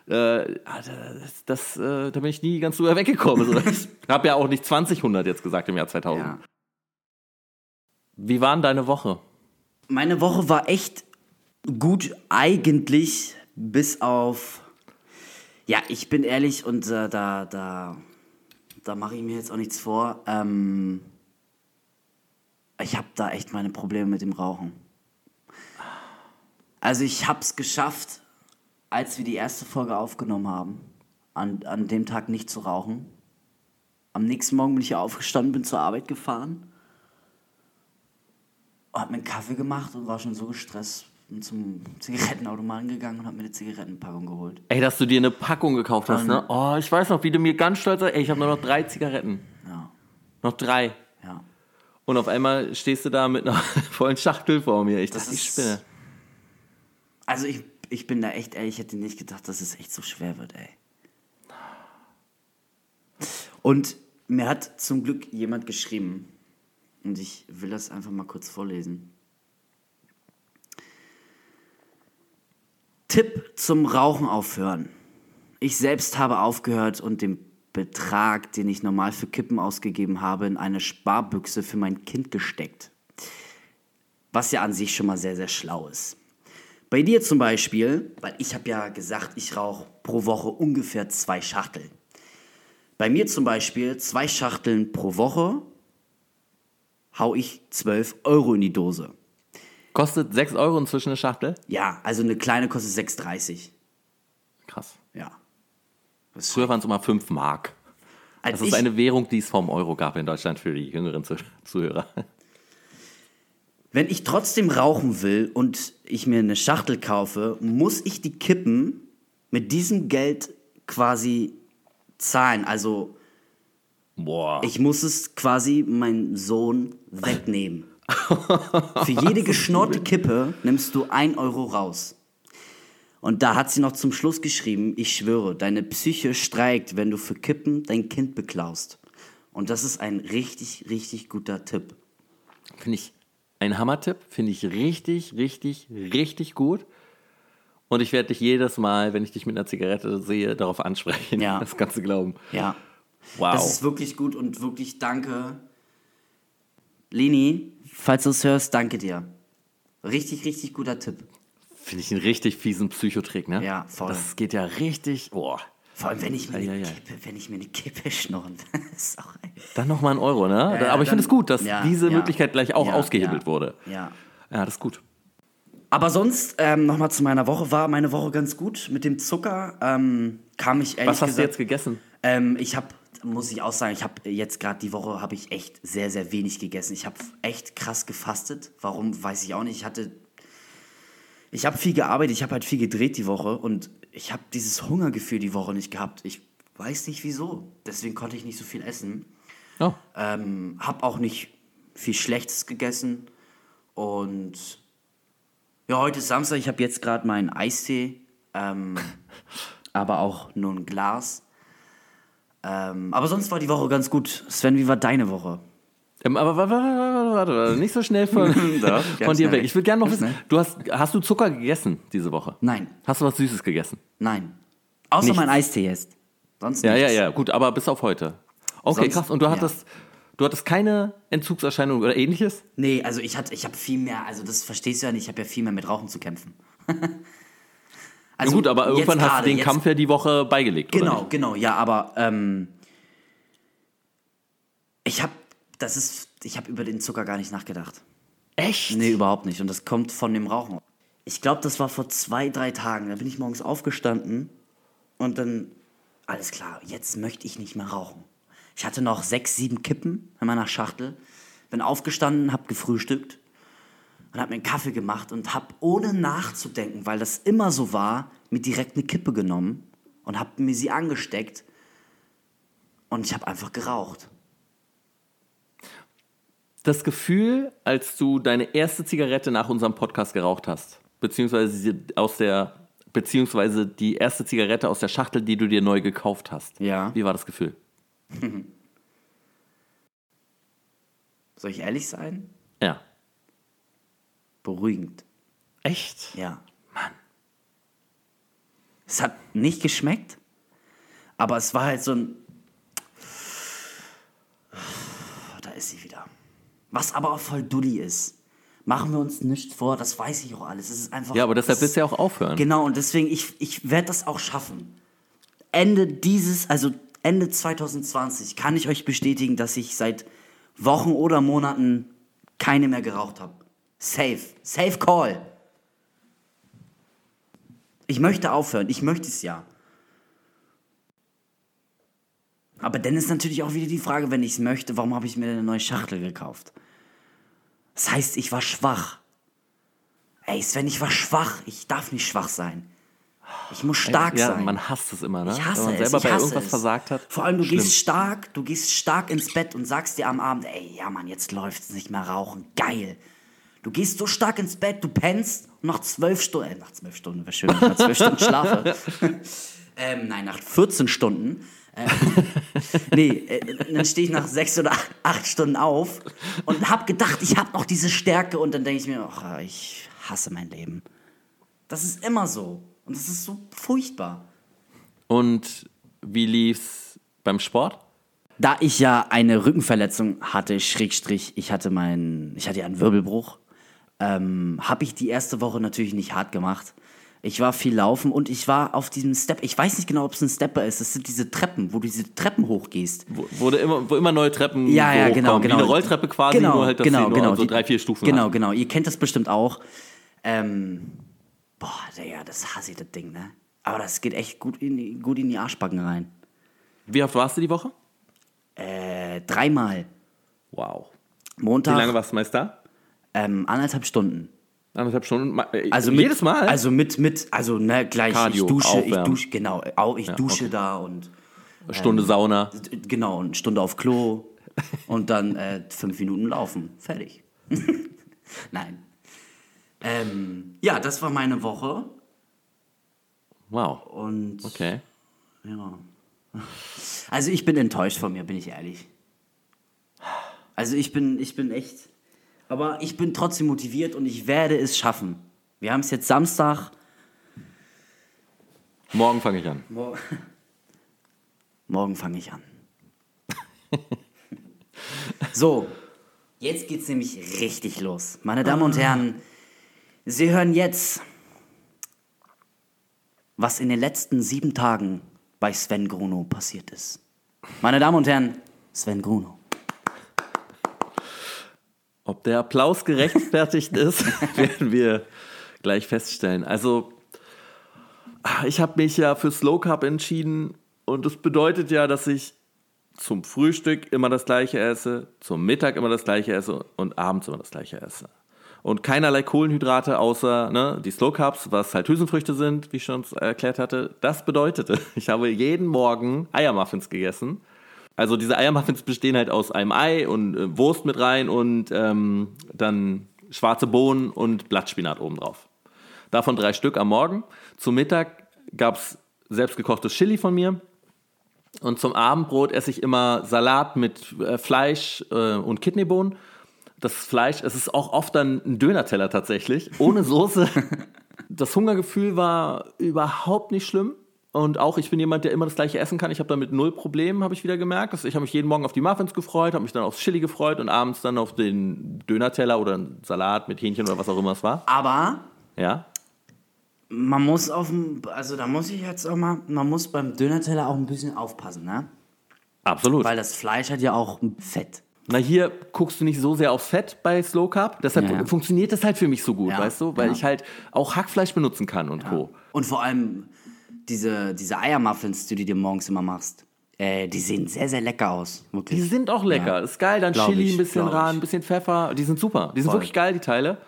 äh, das, das, äh, da bin ich nie ganz drüber weggekommen. Ich habe ja auch nicht 2000 jetzt gesagt im Jahr 2000. ja. Wie war denn deine Woche? Meine Woche war echt gut eigentlich, bis auf. Ja, ich bin ehrlich und äh, da, da, da mache ich mir jetzt auch nichts vor. Ähm, ich habe da echt meine Probleme mit dem Rauchen. Also ich habe es geschafft, als wir die erste Folge aufgenommen haben, an, an dem Tag nicht zu rauchen. Am nächsten Morgen bin ich aufgestanden, bin zur Arbeit gefahren hab mir einen Kaffee gemacht und war schon so gestresst. Bin zum Zigarettenautomaten gegangen und hab mir eine Zigarettenpackung geholt. Ey, dass du dir eine Packung gekauft hast, ne? Oh, ich weiß noch, wie du mir ganz stolz sagst, ey, ich habe nur noch drei Zigaretten. Ja, Noch drei. ja. Und auf einmal stehst du da mit einer vollen Schachtel vor mir. Ich Das dachte, ich ist- spinne. Also ich, ich bin da echt ehrlich, ich hätte nicht gedacht, dass es echt so schwer wird, ey. Und mir hat zum Glück jemand geschrieben, und ich will das einfach mal kurz vorlesen. Tipp zum Rauchen aufhören. Ich selbst habe aufgehört und den Betrag, den ich normal für Kippen ausgegeben habe, in eine Sparbüchse für mein Kind gesteckt. Was ja an sich schon mal sehr, sehr schlau ist. Bei dir zum Beispiel, weil ich habe ja gesagt, ich rauche pro Woche ungefähr zwei Schachteln. Bei mir zum Beispiel zwei Schachteln pro Woche hau ich 12 Euro in die Dose. Kostet 6 Euro inzwischen eine Schachtel? Ja, also eine kleine kostet 6,30. Krass. Ja. Das Früher waren es immer 5 Mark. Als Das ist eine Währung, die es vom Euro gab in Deutschland für die jüngeren Zuh- Zuhörer. Wenn ich trotzdem rauchen will und ich mir eine Schachtel kaufe, muss ich die Kippen mit diesem Geld quasi zahlen. Also Boah. ich muss es quasi meinem Sohn wegnehmen. Für jede geschnorrte Kippe nimmst du ein Euro raus. Und da hat sie noch zum Schluss geschrieben, ich schwöre, deine Psyche streikt, wenn du für Kippen dein Kind beklaust. Und das ist ein richtig, richtig guter Tipp. Finde ich ein Hammertipp. Finde ich richtig, richtig, richtig gut. Und ich werde dich jedes Mal, wenn ich dich mit einer Zigarette sehe, darauf ansprechen. Ja. Das kannst du glauben. Ja. Wow. Das ist wirklich gut und wirklich danke. Lini, falls du es hörst, danke dir. Richtig, richtig guter Tipp. Finde ich einen richtig fiesen Psychotrick, ne? Ja, voll. Das geht ja richtig. Boah. Vor allem, wenn ich mir, eine, Eieiei. Kippe, wenn ich mir eine Kippe schnurren. Das ist auch Dann nochmal ein Euro, ne? ja, Aber ich finde es gut, dass ja, diese ja. Möglichkeit gleich auch Ja, ausgehebelt ja. wurde. Ja. Ja, das ist gut. Aber sonst, ähm, nochmal zu meiner Woche, war meine Woche ganz gut. Mit dem Zucker ähm, kam ich ehrlich Was hast gesagt, du jetzt gegessen? Ähm, ich habe, muss ich auch sagen, ich habe jetzt gerade die Woche habe ich echt sehr, sehr wenig gegessen. Ich habe echt krass gefastet. Warum, weiß ich auch nicht. Ich hatte, ich habe viel gearbeitet, ich habe halt viel gedreht die Woche und ich habe dieses Hungergefühl die Woche nicht gehabt. Ich weiß nicht wieso. Deswegen konnte ich nicht so viel essen. Oh. Ähm, hab auch nicht viel Schlechtes gegessen. Und ja, heute ist Samstag. Ich habe jetzt gerade meinen Eistee, ähm, aber auch nur ein Glas. Ähm, aber sonst war die Woche ganz gut. Sven, wie war deine Woche? Ähm, aber warte, warte, warte, warte, nicht so schnell von, Doch, von dir schnell weg. Ich würde gerne noch wissen, du hast, hast du Zucker gegessen diese Woche? Nein, Hast du was Süßes gegessen? nein. Außer Nichts. mein Eistee jetzt. Sonst Ja, ja, nichts. ja, gut, aber bis auf heute. Okay, Sonst- krass. Und du ja. hattest, du hattest keine Entzugserscheinung oder ähnliches? Nee, also ich hatte, ich habe viel mehr, also das verstehst du ja nicht, ich habe ja viel mehr mit Rauchen zu kämpfen. Also gut, aber irgendwann hast gerade, du den jetzt- Kampf ja die Woche beigelegt, oder Genau, genau, ja, aber ähm, ich habe, das ist, ich habe über den Zucker gar nicht nachgedacht. Echt? Nee, überhaupt nicht. Und das kommt von dem Rauchen. Ich glaube, das war vor zwei, drei Tagen. Da bin ich morgens aufgestanden und dann, alles klar, jetzt möchte ich nicht mehr rauchen. Ich hatte noch sechs, sieben Kippen in meiner Schachtel. Bin aufgestanden, hab gefrühstückt und hab mir einen Kaffee gemacht und hab ohne nachzudenken, weil das immer so war, mir direkt eine Kippe genommen und hab mir sie angesteckt und ich hab einfach geraucht. Das Gefühl, als du deine erste Zigarette nach unserem Podcast geraucht hast, beziehungsweise aus der, beziehungsweise die erste Zigarette aus der Schachtel, die du dir neu gekauft hast. Ja. Wie war das Gefühl? Soll ich ehrlich sein? Beruhigend. Echt? Ja. Mann. Es hat nicht geschmeckt, aber es war halt so ein. Da ist sie wieder. Was aber auch voll dulli ist. Machen wir uns nichts vor, das weiß ich auch alles. Es ist einfach. Ja, aber deshalb es- willst du ja auch aufhören. Genau, und deswegen, ich, ich werde das auch schaffen. Ende dieses, also Ende 2020, kann ich euch bestätigen, dass ich seit Wochen oder Monaten keine mehr geraucht habe. Safe. Safe Call. Ich möchte aufhören. Ich möchte es ja. Aber dann ist natürlich auch wieder die Frage, wenn ich es möchte, warum habe ich mir eine neue Schachtel gekauft? Das heißt, ich war schwach. Ey, Sven, ich war schwach. Ich darf nicht schwach sein. Ich muss stark ja, sein. man hasst es immer, ne? Ich hasse Wenn man es. selber ich bei irgendwas es. versagt hat. Vor allem, du Schlimm. gehst stark, du gehst stark ins Bett und sagst dir am Abend, ey, ja Mann, jetzt läuft's nicht mehr rauchen. Geil. Du gehst so stark ins Bett, du pennst und nach zwölf Stunden, äh, nach zwölf Stunden, wäre schön, wenn ich nach zwölf Stunden schlafe. ähm, nein, nach 14 Stunden. Ähm, nee, äh, dann stehe ich nach sechs oder acht, Stunden auf und hab gedacht, ich habe noch diese Stärke und dann denke ich mir, ach, ich hasse mein Leben. Das ist immer so. Und das ist so furchtbar. Und wie lief's beim Sport? Da ich ja eine Rückenverletzung hatte, Schrägstrich, ich hatte meinen, ich hatte ja einen Wirbelbruch, ähm, habe ich die erste Woche natürlich nicht hart gemacht. Ich war viel laufen und ich war auf diesem Step. Ich weiß nicht genau, ob es ein Stepper ist. Das sind diese Treppen, wo du diese Treppen hochgehst. Wo, wo, immer, wo immer neue Treppen Ja, ja, genau, hochkommen. genau. Wie eine Rolltreppe quasi, genau, nur halt, dass genau, genau, so die- drei, vier Stufen Genau, hat. genau. Ihr kennt das bestimmt auch. Ähm, boah, Digga, das hasse ich, das Ding, ne? Aber das geht echt gut in die, gut in die Arschbacken rein. Wie oft warst du die Woche? Äh, dreimal. Wow. Montag, Wie lange warst du meist da? Ähm, anderthalb Stunden. Anderthalb Stunden. Äh, Also mit, jedes Mal? Also mit, mit, also ne, gleich, Cardio, ich dusche, ich aufwärmen. dusche, genau, au- ich dusche okay. da und Stunde ähm, Sauna. genau, eine Stunde auf Klo und dann äh, fünf Minuten laufen. Fertig. Nein. Ähm, ja, das war meine Woche Wow. und Okay. ja. Also ich bin enttäuscht von mir, bin ich ehrlich. Also ich bin, ich bin echt, aber ich bin trotzdem motiviert und ich werde es schaffen. Wir haben es jetzt Samstag. Morgen fange ich an. Mor Morgen fange ich an. so, jetzt geht's nämlich richtig los. Meine Damen und Herren, Sie hören jetzt, was in den letzten sieben Tagen bei Sven Gruno passiert ist. Meine Damen und Herren, Sven Gruno. Ob der Applaus gerechtfertigt ist, werden wir gleich feststellen. Also, ich habe mich ja für Slow Carb entschieden und das bedeutet ja, dass ich zum Frühstück immer das gleiche esse, zum Mittag immer das gleiche esse und abends immer das gleiche esse. Und keinerlei Kohlenhydrate außer ne, die Slow Carbs, was halt Hülsenfrüchte sind, wie ich schon erklärt hatte. Das bedeutete, ich habe jeden Morgen Eiermuffins gegessen. Also diese Eiermuffins bestehen halt aus einem Ei und äh, Wurst mit rein und ähm, dann schwarze Bohnen und Blattspinat obendrauf. Davon drei Stück am Morgen. Zum Mittag gab es selbstgekochtes Chili von mir. Und zum Abendbrot esse ich immer Salat mit äh, Fleisch äh, und Kidneybohnen. Das Fleisch, es ist auch oft dann ein Dönerteller tatsächlich, ohne Soße. das Hungergefühl war überhaupt nicht schlimm. Und auch ich bin jemand, der immer das gleiche essen kann. Ich habe damit null Probleme, habe ich wieder gemerkt. Ich habe mich jeden Morgen auf die Muffins gefreut, habe mich dann aufs Chili gefreut und abends dann auf den Dönerteller oder einen Salat mit Hähnchen oder was auch immer es war. Aber Ja. man muss auf dem, also da muss ich jetzt auch mal, man muss beim Dönerteller auch ein bisschen aufpassen, ne? Absolut. Weil das Fleisch hat ja auch Fett. Na, hier guckst du nicht so sehr aufs Fett bei Slow Carb. Deshalb Ja, ja. funktioniert das halt für mich so gut, Ja, weißt du? Weil ja. ich halt auch Hackfleisch benutzen kann und Co. Und vor allem diese, diese Eiermuffins, die du dir morgens immer machst, äh, die sehen sehr, sehr lecker aus. Die Wirklich. sind auch lecker. Ja. Ist geil. Dann Glaub Chili, ich, ein bisschen ran, ein bisschen Pfeffer. Die sind super. Die sind Voll. wirklich geil, die Teile.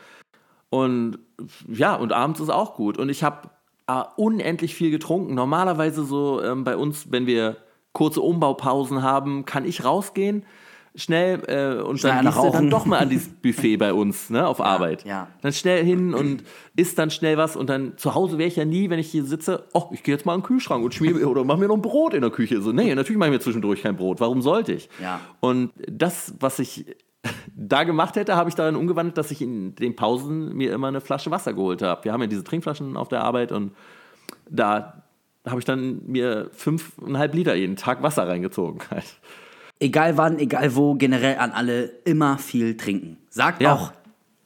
Und ja, und abends ist auch gut. Und ich habe äh, unendlich viel getrunken. Normalerweise so ähm, bei uns, wenn wir kurze Umbaupausen haben, kann ich rausgehen. Schnell äh, und Schnell dann gehst du dann doch mal an dieses Buffet bei uns ne, auf Arbeit. ja. Dann schnell hin und isst dann schnell was und dann zu Hause wäre ich ja nie, wenn ich hier sitze, oh, ich gehe jetzt mal in den Kühlschrank und schmier oder mach mir noch ein Brot in der Küche. So, nee, natürlich mache ich mir zwischendurch kein Brot. Warum sollte ich? Ja. Und das, was ich da gemacht hätte, habe ich darin umgewandelt, dass ich in den Pausen mir immer eine Flasche Wasser geholt habe. Wir haben ja diese Trinkflaschen auf der Arbeit und da habe ich dann mir fünfeinhalb Liter jeden Tag Wasser reingezogen. Halt. Egal wann, egal wo, generell an alle immer viel trinken. Sagt Ja. auch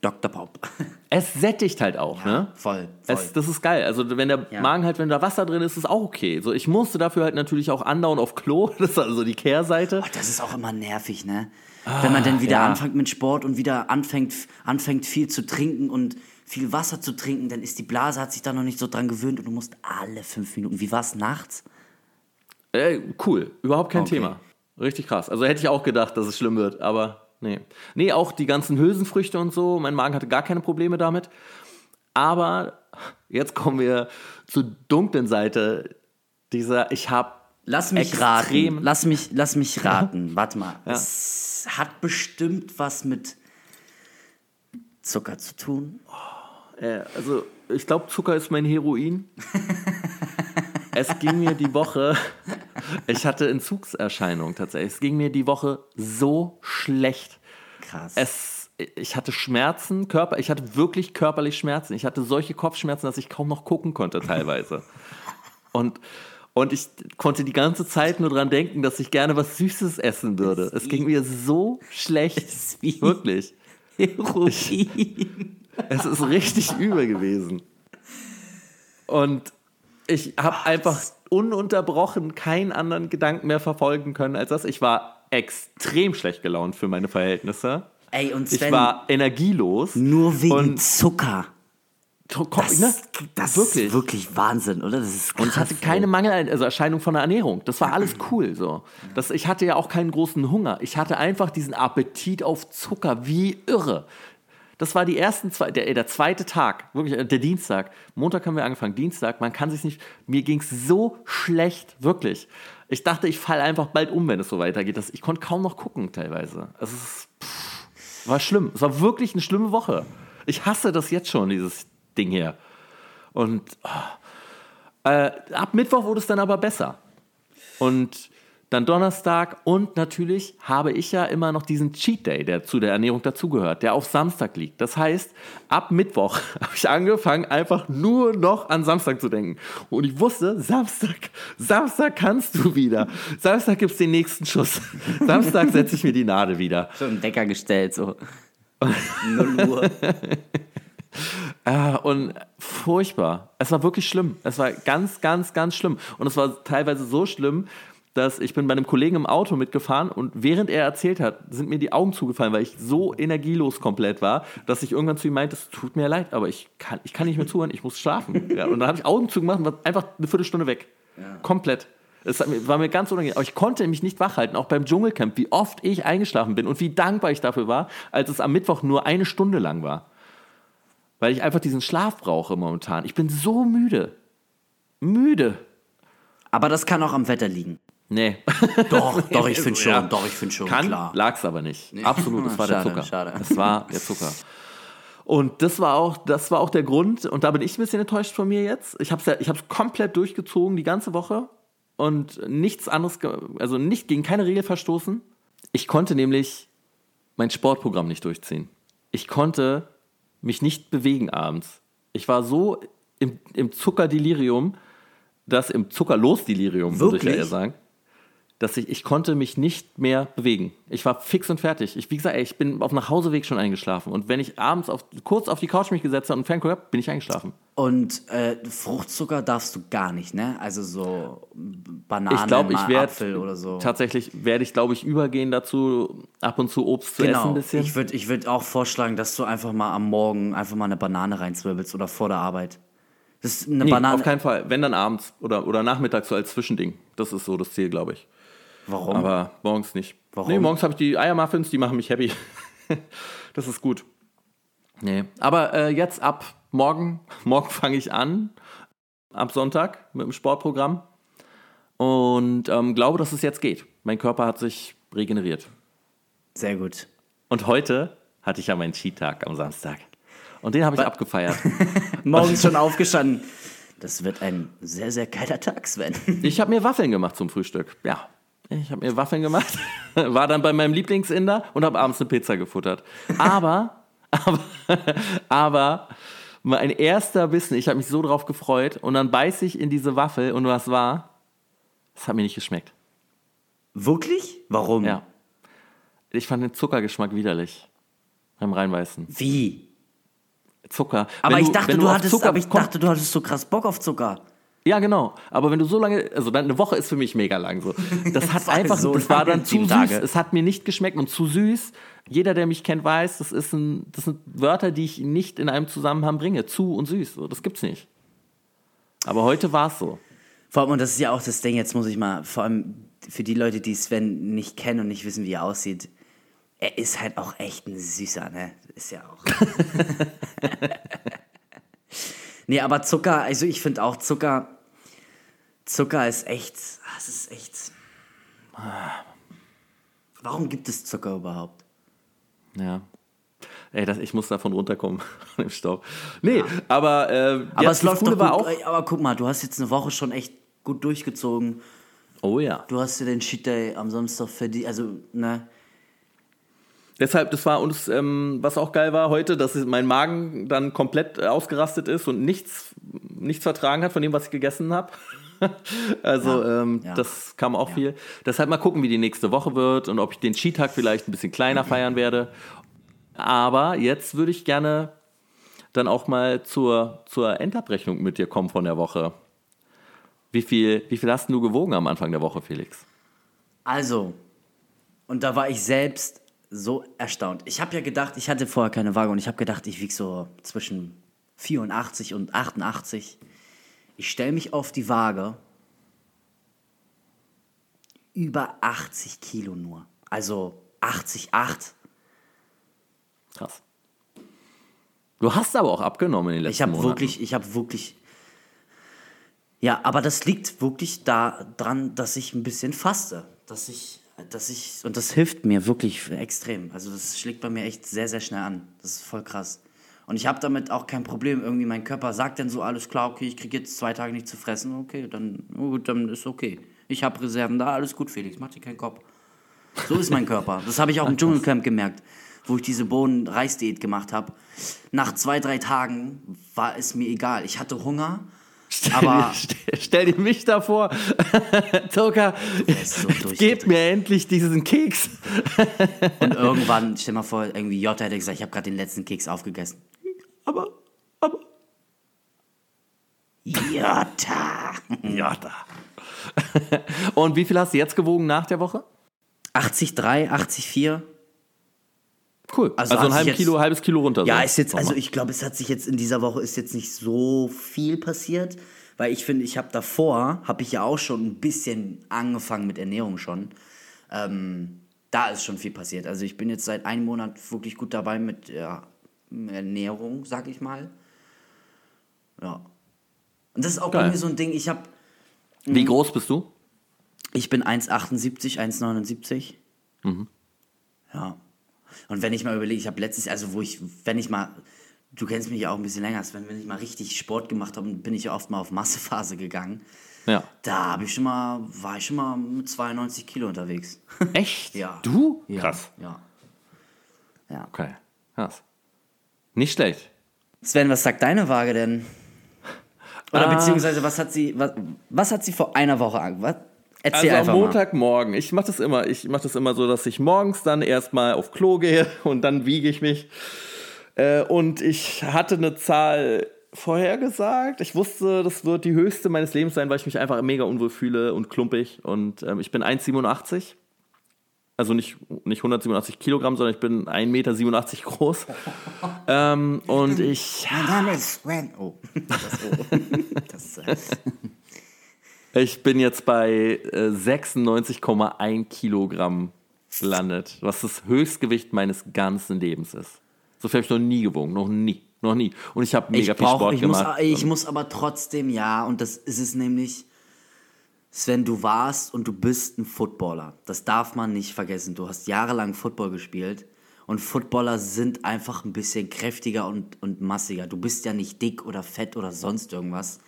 Dr. Pop. Es sättigt halt auch, ne? Voll, voll. Es, das ist geil. Also wenn der Ja. Magen halt, wenn da Wasser drin ist, ist auch okay. So, ich musste dafür halt natürlich auch andauernd auf Klo. Das ist also die Kehrseite. Oh, das ist auch immer nervig, ne? Wenn man dann wieder ja. anfängt mit Sport und wieder anfängt, anfängt viel zu trinken und viel Wasser zu trinken, dann ist die Blase, hat sich da noch nicht so dran gewöhnt und du musst alle fünf Minuten. Wie war's nachts? Äh, cool, überhaupt kein Okay. Thema. Richtig krass. Also hätte ich auch gedacht, dass es schlimm wird, aber nee. Nee, auch die ganzen Hülsenfrüchte und so. Mein Magen hatte gar keine Probleme damit. Aber jetzt kommen wir zur dunklen Seite dieser, ich habe Lass mich Extrem. raten. Lass mich, lass mich raten. Warte mal. Es hat bestimmt was mit Zucker zu tun. Äh, also, ich glaube, Zucker ist mein Heroin. es ging mir die Woche, ich hatte Entzugserscheinungen tatsächlich. Es ging mir die Woche so schlecht. Krass. Es, ich hatte Schmerzen, Körper, ich hatte wirklich körperlich Schmerzen. Ich hatte solche Kopfschmerzen, dass ich kaum noch gucken konnte teilweise. und, und ich konnte die ganze Zeit nur dran denken, dass ich gerne was Süßes essen würde. Es ging mir so schlecht. Wirklich. Heroin. Es ist richtig übel gewesen. Und ich habe einfach ununterbrochen keinen anderen Gedanken mehr verfolgen können als das. Ich war extrem schlecht gelaunt für meine Verhältnisse. Ey, und Ich Sven, war energielos. nur wegen Zucker. das, Das, ne? das wirklich. ist wirklich Wahnsinn, oder? Das ist krass. Und ich hatte keine Mangel, also Erscheinung von der Ernährung. Das war alles cool so. Das, ich hatte ja auch keinen großen Hunger. Ich hatte einfach diesen Appetit auf Zucker, wie irre. Das war die ersten zwei, der, der zweite Tag, wirklich äh, der Dienstag. Montag haben wir angefangen, Dienstag. Man kann sich nicht. Mir ging es so schlecht, wirklich. Ich dachte, ich falle einfach bald um, wenn es so weitergeht. Das, ich konnte kaum noch gucken teilweise. Es ist, pff, war schlimm. Es war wirklich eine schlimme Woche. Ich hasse das jetzt schon, dieses Ding hier. Und oh, äh, ab Mittwoch wurde es dann aber besser. Und dann Donnerstag und natürlich habe ich ja immer noch diesen Cheat Day, der zu der Ernährung dazugehört, der auf Samstag liegt. Das heißt, ab Mittwoch habe ich angefangen, einfach nur noch an Samstag zu denken. Und ich wusste, Samstag, Samstag kannst du wieder. Samstag gibt es den nächsten Schuss. Samstag setze ich mir die Nadel wieder. so einen Wecker gestellt, so. 0 Uhr. Ah, und furchtbar. Es war wirklich schlimm. Es war ganz, ganz, ganz schlimm. Und es war teilweise so schlimm, dass ich bin bei einem Kollegen im Auto mitgefahren und während er erzählt hat, sind mir die Augen zugefallen, weil ich so energielos komplett war, dass ich irgendwann zu ihm meinte, es tut mir leid, aber ich kann, ich kann nicht mehr zuhören, ich muss schlafen. Ja, und dann habe ich Augen zugemacht und war einfach eine Viertelstunde weg. Komplett. Es war mir ganz unangenehm. Aber ich konnte mich nicht wachhalten, auch beim Dschungelcamp, wie oft ich eingeschlafen bin und wie dankbar ich dafür war, als es am Mittwoch nur eine Stunde lang war. Weil ich einfach diesen Schlaf brauche momentan. Ich bin so müde. Müde. Aber das kann auch am Wetter liegen. Nee. Doch, doch, ich finde schon, Ja. doch, ich finde schon, Kann, klar. lag's aber nicht. Absolut, es war der Schade, Zucker. schade. Es war der Zucker. Und das war auch, das war auch der Grund, und da bin ich ein bisschen enttäuscht von mir jetzt. Ich habe es ja, ich hab's komplett durchgezogen die ganze Woche und nichts anderes, also nicht gegen keine Regel verstoßen. Ich konnte nämlich mein Sportprogramm nicht durchziehen. Ich konnte mich nicht bewegen abends. Ich war so im, im Zuckerdelirium, dass im Zuckerlosdelirium, würde ich ja eher sagen, dass ich, ich konnte mich nicht mehr bewegen. Ich war fix und fertig. Ich, wie gesagt, ey, ich bin auf Nachhauseweg schon eingeschlafen. Und wenn ich abends auf, kurz auf die Couch mich gesetzt habe und Fernseher habe, bin ich eingeschlafen. Und äh, Fruchtzucker darfst du gar nicht, ne? Also so Banane, Ich glaube, ich mal werde Apfel oder so. tatsächlich werde ich, glaube ich, übergehen dazu, ab und zu Obst zu essen Genau. ein bisschen. Ich würde ich würd auch vorschlagen, dass du einfach mal am Morgen einfach mal eine Banane reinzwirbelst oder vor der Arbeit. Das ist eine nee, Banane. auf keinen Fall. Wenn dann abends oder, oder nachmittags so als Zwischending. Das ist so das Ziel, glaube ich. Warum? Aber morgens nicht. Warum? Nee, morgens habe ich die Eiermuffins, die machen mich happy. das ist gut. Nee. Aber äh, jetzt ab morgen, morgen fange ich an, ab Sonntag mit dem Sportprogramm. Und ähm, glaube, dass es jetzt geht. Mein Körper hat sich regeneriert. Sehr gut. Und heute hatte ich ja meinen Cheat-Tag am Samstag. Und den habe ich abgefeiert. Morgens schon aufgestanden. Das wird ein sehr, sehr geiler Tag, Sven. Ich habe mir Waffeln gemacht zum Frühstück. Ja. Ich habe mir Waffeln gemacht, war dann bei meinem Lieblingsinder und habe abends eine Pizza gefuttert. Aber, aber, aber mein erster Bissen, ich habe mich so drauf gefreut und dann beiß ich in diese Waffel und was war? Es hat mir nicht geschmeckt. Wirklich? Warum? Ja. Ich fand den Zuckergeschmack widerlich beim Reinbeißen. Wie? Zucker. Aber Wenn ich dachte, du hattest, Zucker aber ich komm- dachte, du hattest so krass Bock auf Zucker. Ja, genau. Aber wenn du so lange, also dann eine Woche ist für mich mega lang so. Das hat war einfach, so das war dann zu süß. Tage. Es hat mir nicht geschmeckt und zu süß. Jeder, der mich kennt, weiß, das ist ein, das sind Wörter, die ich nicht in einem Zusammenhang bringe. Zu und süß. So, das gibt's nicht. Aber heute war es so. Vor allem, und das ist ja auch das Ding, jetzt muss ich mal, vor allem für die Leute, die Sven nicht kennen und nicht wissen, wie er aussieht, er ist halt auch echt ein Süßer, ne? Ist ja auch. nee, aber Zucker, also ich finde auch Zucker, Zucker ist echt, ah, es ist echt. Warum gibt es Zucker überhaupt? Ja. Ey, das, ich muss davon runterkommen, von dem Staub. Nee, aber, äh, Aber es läuft doch gut. auch. Aber guck mal, du hast jetzt eine Woche schon echt gut durchgezogen. Oh ja. Du hast dir den Cheat Day am Samstag verdient. Also, ne? Deshalb, das war uns, ähm, was auch geil war heute, dass mein Magen dann komplett äh, ausgerastet ist und nichts, nichts vertragen hat von dem, was ich gegessen habe. also ähm, ja. das kam auch viel. Deshalb mal gucken, wie die nächste Woche wird und ob ich den Skitag vielleicht ein bisschen kleiner feiern werde. Aber jetzt würde ich gerne dann auch mal zur, zur Endabrechnung mit dir kommen von der Woche. Wie viel, wie viel hast du gewogen am Anfang der Woche, Felix? Also, und da war ich selbst so erstaunt. Ich habe ja gedacht, ich hatte vorher keine Waage und ich habe gedacht, ich wiege so zwischen 84 und 88. Ich stelle mich auf die Waage. Über 80 Kilo nur. Also 80,8. Krass. Du hast aber auch abgenommen in den letzten Ich habe Monaten. wirklich, ich habe wirklich. Ja, aber das liegt wirklich daran, dass ich ein bisschen faste. Dass ich, dass ich, und das hilft mir wirklich extrem. Also das schlägt bei mir echt sehr, sehr schnell an. Das ist voll krass. Und ich habe damit auch kein Problem. Irgendwie mein Körper sagt dann so, alles klar, okay, ich kriege jetzt zwei Tage nicht zu fressen. Okay, dann, gut, dann ist okay. Ich habe Reserven da, alles gut, Felix, mach dir keinen Kopf. So ist mein Körper. Das habe ich auch im Dschungelcamp gemerkt, wo ich diese Bohnen-Reisdiät gemacht habe. Nach zwei, drei Tagen war es mir egal. Ich hatte Hunger, aber Stell, stell dir mich da vor. Zucker, ist so gib mir endlich diesen Keks. und irgendwann, stell mal vor, irgendwie Jota hätte gesagt, ich habe gerade den letzten Keks aufgegessen. Aber, aber. Jota! Ja, da. Und wie viel hast du jetzt gewogen nach der Woche? 80,3, 80,4. Cool. Also Also, ein jetzt- Kilo, halbes Kilo runter. Ja, so. ist jetzt, also ich glaube, es hat sich jetzt in dieser Woche ist jetzt nicht so viel passiert, weil ich finde, ich habe davor, habe ich ja auch schon ein bisschen angefangen mit Ernährung schon. Ähm, da ist schon viel passiert. Also ich bin jetzt seit einem Monat wirklich gut dabei mit ja, Ernährung, sag ich mal. Ja. Und das ist auch Geil. mir so ein Ding, ich habe, Wie groß bist du? ich bin 1,78, 1,79. Mhm. Ja. Und wenn ich mal überlege, ich habe letztes, also wo ich, wenn ich mal, du kennst mich ja auch ein bisschen länger, wenn, wenn ich mal richtig Sport gemacht habe, bin ich ja oft mal auf Massephase gegangen. Ja. Da habe ich schon mal, war ich schon mal mit 92 Kilo unterwegs. Echt? Ja. Du? Ja, Krass. Ja. Ja. Okay. Krass. Nicht schlecht. Sven, was sagt deine Waage denn? Oder Ah. beziehungsweise, was hat sie, was, was hat sie vor einer Woche an? Was? Erzähl Also am mal. Montagmorgen, ich mache das immer, ich mache das immer so, dass ich morgens dann erstmal auf Klo gehe und dann wiege ich mich. Äh, und ich hatte eine Zahl vorhergesagt. Ich wusste, das wird die höchste meines Lebens sein, weil ich mich einfach mega unwohl fühle und klumpig. Und ähm, ich bin 1,87. Also nicht, nicht 187 Kilogramm, sondern ich bin 1,87 Meter groß. ähm, und ich Mein Name ist Sven. Oh. Das, oh. das, äh, Ich bin jetzt bei äh, 96,1 Kilogramm gelandet, was das Höchstgewicht meines ganzen Lebens ist. So viel habe ich noch nie gewogen, noch nie, noch nie. Und ich habe mega ich viel brauch, Sport ich muss, gemacht. ich muss aber trotzdem, ja, und das ist es nämlich, Sven, du warst und du bist ein Footballer. Das darf man nicht vergessen. Du hast jahrelang Football gespielt und Footballer sind einfach ein bisschen kräftiger und, und massiger. Du bist ja nicht dick oder fett oder sonst irgendwas.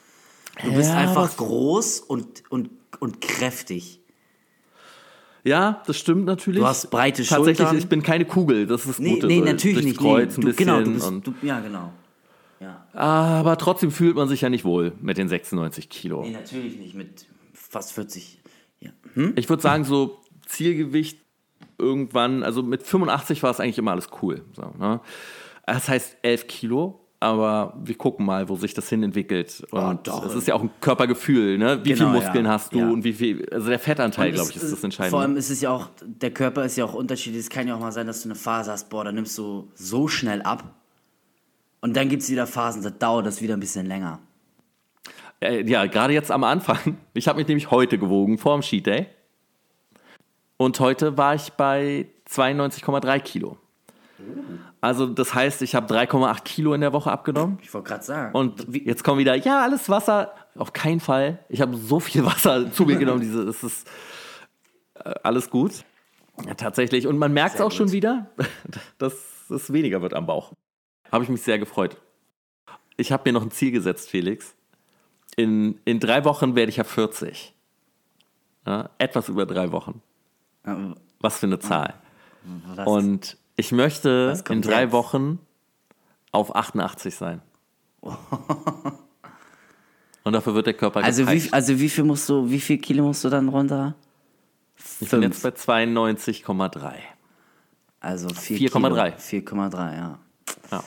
Du bist Ja, einfach groß und, und, und kräftig. ja, das stimmt natürlich. Du hast breite Tatsächlich, Schultern. ich bin keine Kugel, das ist das Nee, Gute. nee natürlich nicht. Kreuz nee. Du, genau, du bist, du, ja, genau. Ja. aber trotzdem fühlt man sich ja nicht wohl mit den 96 Kilo. Nee, natürlich nicht. Mit fast 40. Ja. Ich würde sagen, so Zielgewicht irgendwann, also mit 85 war es eigentlich immer alles cool. So, ne? Das heißt 11 Kilo, aber wir gucken mal, wo sich das hin entwickelt. Und doch. es ist ja auch ein Körpergefühl, ne? Wie Genau, viel Muskeln ja. hast du Ja. und wie viel, also der Fettanteil, glaube ich, ist das Entscheidende. Vor allem ist es ja auch, der Körper ist ja auch unterschiedlich. Es kann ja auch mal sein, dass du eine Phase hast, boah, da nimmst du so schnell ab. Und dann gibt es wieder Phasen, da dauert das wieder ein bisschen länger. Äh, ja, gerade jetzt am Anfang. Ich habe mich nämlich heute gewogen, vor dem Cheat Day. Und heute war ich bei 92,3 Kilo. Also das heißt, ich habe 3,8 Kilo in der Woche abgenommen. Ich wollte gerade sagen. Und jetzt kommt wieder, ja, alles Wasser. Auf keinen Fall. Ich habe so viel Wasser zu mir genommen. Diese, es ist äh, alles gut. Ja, tatsächlich. Und man merkt es auch schon wieder, dass es weniger wird am Bauch. Habe ich mich sehr gefreut. Ich habe mir noch ein Ziel gesetzt, Felix. In, in drei Wochen werde ich ja 40. Ja, etwas über drei Wochen. äh, Was für eine Zahl. was- Und ich möchte in drei jetzt? Wochen auf 88 sein. Und dafür wird der Körper also, gepeitscht. wie, also wie viel musst du, wie viel Kilo musst du dann runter? Ich bin jetzt bei 92,3. Also 4 4,3. 4,3, ja. Ja.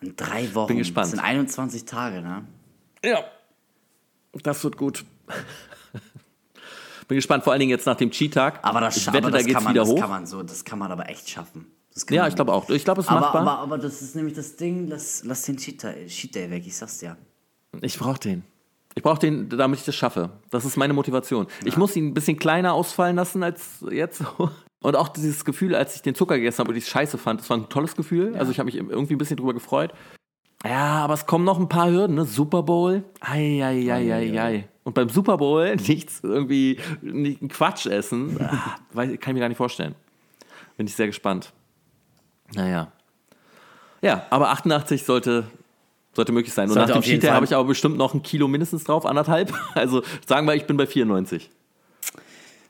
In drei Wochen. Bin gespannt. Das sind 21 Tage, ne? ja, das wird gut. Bin gespannt, vor allen Dingen jetzt nach dem Cheat-Tag. Aber das, ich wette, aber da das geht's kann man, wieder das hoch. kann man so, das kann man aber echt schaffen. Ja, ich glaube auch. Ich glaube, es ist aber, machbar. aber, aber das ist nämlich das Ding, lass, lass den Cheat Day, Cheat Day weg, ich sag's dir. Ich brauche den. Ich brauche den, damit ich das schaffe. Das ist meine Motivation. Ich muss ihn ein bisschen kleiner ausfallen lassen als jetzt. Und auch dieses Gefühl, als ich den Zucker gegessen habe und ich es scheiße fand, das war ein tolles Gefühl. Also ich habe mich irgendwie ein bisschen drüber gefreut. Ja, aber es kommen noch ein paar Hürden, ne? Super Bowl. Ei, ei, ei, ei, ei. Und beim Super Bowl nichts irgendwie, nicht einen Quatsch essen. Ah, weiß, kann ich mir gar nicht vorstellen. Bin ich sehr gespannt. Naja. Ja, aber 88 sollte, sollte möglich sein. Und Sollte nach dem Cheat habe ich aber bestimmt noch ein Kilo mindestens drauf, anderthalb. Also sagen wir, ich bin bei 94.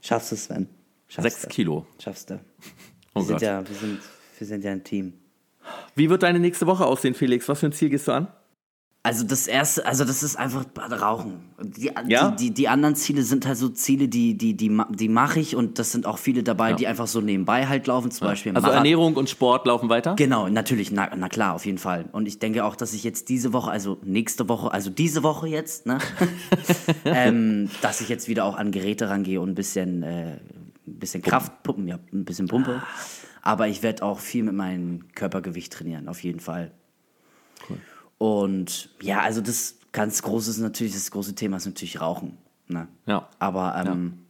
Schaffst du, Sven. Schaffst Sechs du. Kilo. Schaffst du. Wir, Oh sind Gott. ja, wir, sind, wir sind ja ein Team. Wie wird deine nächste Woche aussehen, Felix? Was für ein Ziel gehst du an? Also das erste, also das ist einfach Rauchen. Die, Ja? die, die, die anderen Ziele sind halt so Ziele, die, die, die, die mache ich und das sind auch viele dabei, die einfach so nebenbei halt laufen, zum Beispiel Also Marath- Ernährung und Sport laufen weiter? Genau, natürlich, na, na klar, auf jeden Fall. Und ich denke auch, dass ich jetzt diese Woche, also nächste Woche, also diese Woche jetzt, ne, ähm, dass ich jetzt wieder auch an Geräte rangehe und ein bisschen, äh, ein bisschen Kraft pumpen, ja, ein bisschen Pumpe. Aber ich werde auch viel mit meinem Körpergewicht trainieren, auf jeden Fall. Und ja, also das ganz große ist natürlich, das große Thema ist natürlich Rauchen. Ne? Ja. Aber ähm,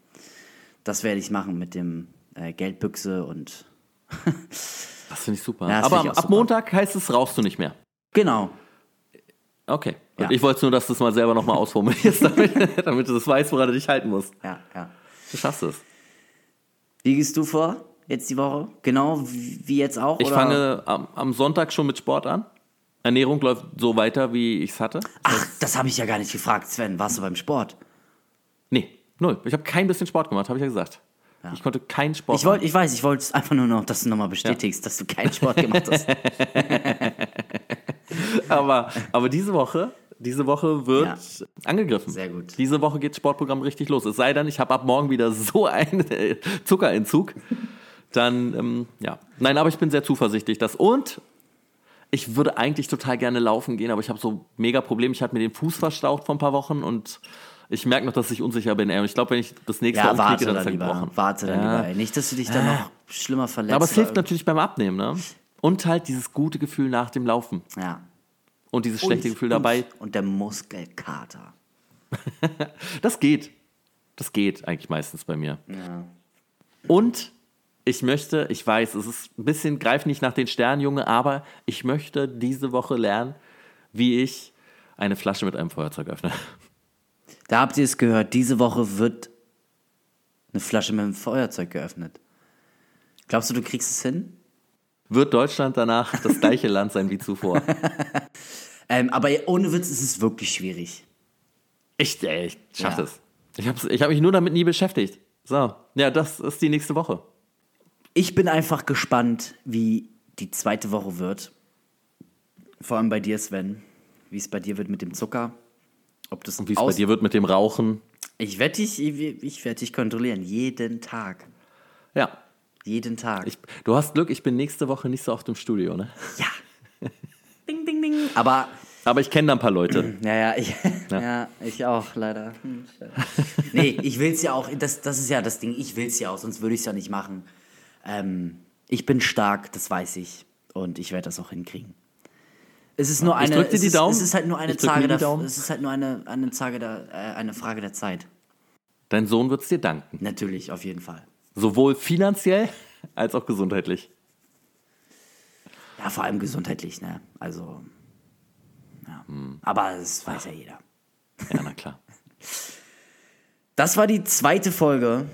das werde ich machen mit dem äh, Geldbüchse und Das finde ich super. Ja, Aber auch ab super. Montag heißt es, rauchst du nicht mehr. genau. Okay. Ja. ich wollte nur, dass du es mal selber nochmal ausformulierst, damit, damit du das weißt, woran du dich halten musst. Ja, ja. Du schaffst es. Wie gehst du vor? Jetzt die Woche? Genau wie jetzt auch? Ich oder? fange am, am Sonntag schon mit Sport an. Ernährung läuft so weiter, wie ich es hatte. Ach, das habe ich ja gar nicht gefragt, Sven. Warst du beim Sport? Nee, null. Ich habe kein bisschen Sport gemacht, habe ich ja gesagt. Ich konnte keinen Sport Ich, wollt, ich weiß, ich wollte es einfach nur noch, dass du nochmal bestätigst, dass du keinen Sport gemacht hast. aber, aber diese Woche, diese Woche wird Ja. angegriffen. Sehr gut. Diese Woche geht das Sportprogramm richtig los. Es sei denn, ich habe ab morgen wieder so einen Zuckerentzug. Dann, ähm, ja. Nein, aber ich bin sehr zuversichtlich. Dass, und ich würde eigentlich total gerne laufen gehen, aber ich habe so mega Probleme. Ich hatte mir den Fuß verstaucht vor ein paar Wochen und ich merke noch, dass ich unsicher bin. ey. Und Ich glaube, wenn ich das nächste Ja, umknicke, warte dann ist er lieber. gebrochen. Warte dann Ja. lieber. Ey. Nicht, dass du dich dann noch schlimmer verletzt. Aber es hilft natürlich beim Abnehmen, ne? Und halt dieses gute Gefühl nach dem Laufen. Ja. Und dieses schlechte Und- Gefühl dabei. Und, und der Muskelkater. Das geht. Das geht eigentlich meistens bei mir. Ja. Und ich möchte, ich weiß, es ist ein bisschen, greif nicht nach den Sternen, Junge, aber ich möchte diese Woche lernen, wie ich eine Flasche mit einem Feuerzeug öffne. Da habt ihr es gehört. Diese Woche wird eine Flasche mit einem Feuerzeug geöffnet. Glaubst du, du kriegst es hin? Wird Deutschland danach das gleiche Land sein wie zuvor? Ähm, aber ohne Witz ist es wirklich schwierig. Ich, ey, ich schaff Ja. das. Ich habe ich hab mich nur damit nie beschäftigt. So, ja, das ist die nächste Woche. Ich bin einfach gespannt, wie die zweite Woche wird. Vor allem bei dir, Sven. Wie es bei dir wird mit dem Zucker. Ob das Und wie es bei dir wird mit dem Rauchen. Ich werde dich, ich, ich werd dich kontrollieren. Jeden Tag. Ja, Jeden Tag. ich, du hast Glück, ich bin nächste Woche nicht so oft im Studio, ne? ja. ding, ding, ding. Aber, Aber ich kenne da ein paar Leute. ja, ja, ich, ja. ich auch, leider. Hm, nee, ich will es ja auch, das, das ist ja das Ding, ich will es ja auch, sonst würde ich es ja nicht machen. Ähm, ich bin stark, das weiß ich. Und ich werde das auch hinkriegen. Es ist nur eine, es ist. Es ist halt nur eine Frage der, es ist halt nur eine, eine, Frage der, äh, eine Frage der Zeit. Dein Sohn wird es dir danken. Natürlich, auf jeden Fall. Sowohl finanziell als auch gesundheitlich. Ja, vor allem gesundheitlich, ne? Also, ja. Hm. Aber das weiß ja jeder. Ja, na klar. Das war die zweite Folge.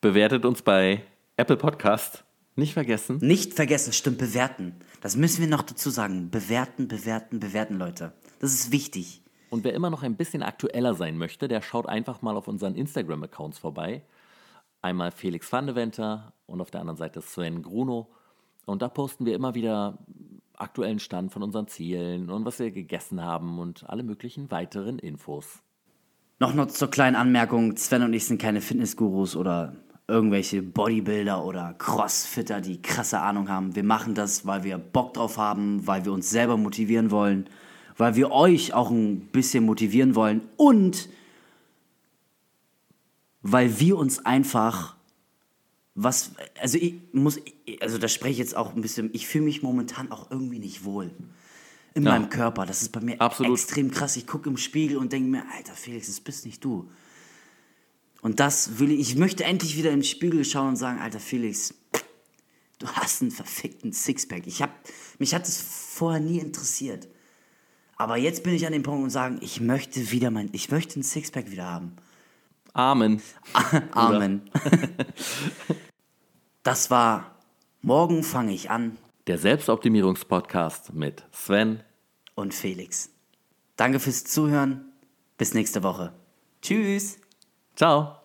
Bewertet uns bei Apple Podcast. Nicht vergessen. Nicht vergessen, stimmt, bewerten. Das müssen wir noch dazu sagen. Bewerten, bewerten, bewerten, Leute. Das ist wichtig. Und wer immer noch ein bisschen aktueller sein möchte, der schaut einfach mal auf unseren Instagram-Accounts vorbei. Einmal Felix van de Venter und auf der anderen Seite Sven Gruno. Und da posten wir immer wieder aktuellen Stand von unseren Zielen und was wir gegessen haben und alle möglichen weiteren Infos. Noch noch zur kleinen Anmerkung: Sven und ich sind keine Fitnessgurus oder irgendwelche Bodybuilder oder Crossfitter, die krasse Ahnung haben. Wir machen das, weil wir Bock drauf haben, weil wir uns selber motivieren wollen, weil wir euch auch ein bisschen motivieren wollen und weil wir uns einfach was, also ich muss, also da spreche ich jetzt auch ein bisschen, ich fühle mich momentan auch irgendwie nicht wohl in Ja. meinem Körper. Das ist bei mir Absolut. extrem krass. Ich gucke im Spiegel und denke mir, Alter Felix, das bist nicht du. Und das will ich, ich möchte endlich wieder im Spiegel schauen und sagen, Alter Felix, du hast einen verfickten Sixpack. Ich hab, mich hat es vorher nie interessiert. Aber jetzt bin ich an dem Punkt und sagen, ich möchte wieder mein, ich möchte einen Sixpack wieder haben. Amen. Amen. Das war Morgen fange ich an Der Selbstoptimierungspodcast mit Sven. und Felix. Danke fürs Zuhören. Bis nächste Woche. Tschüss. Ciao.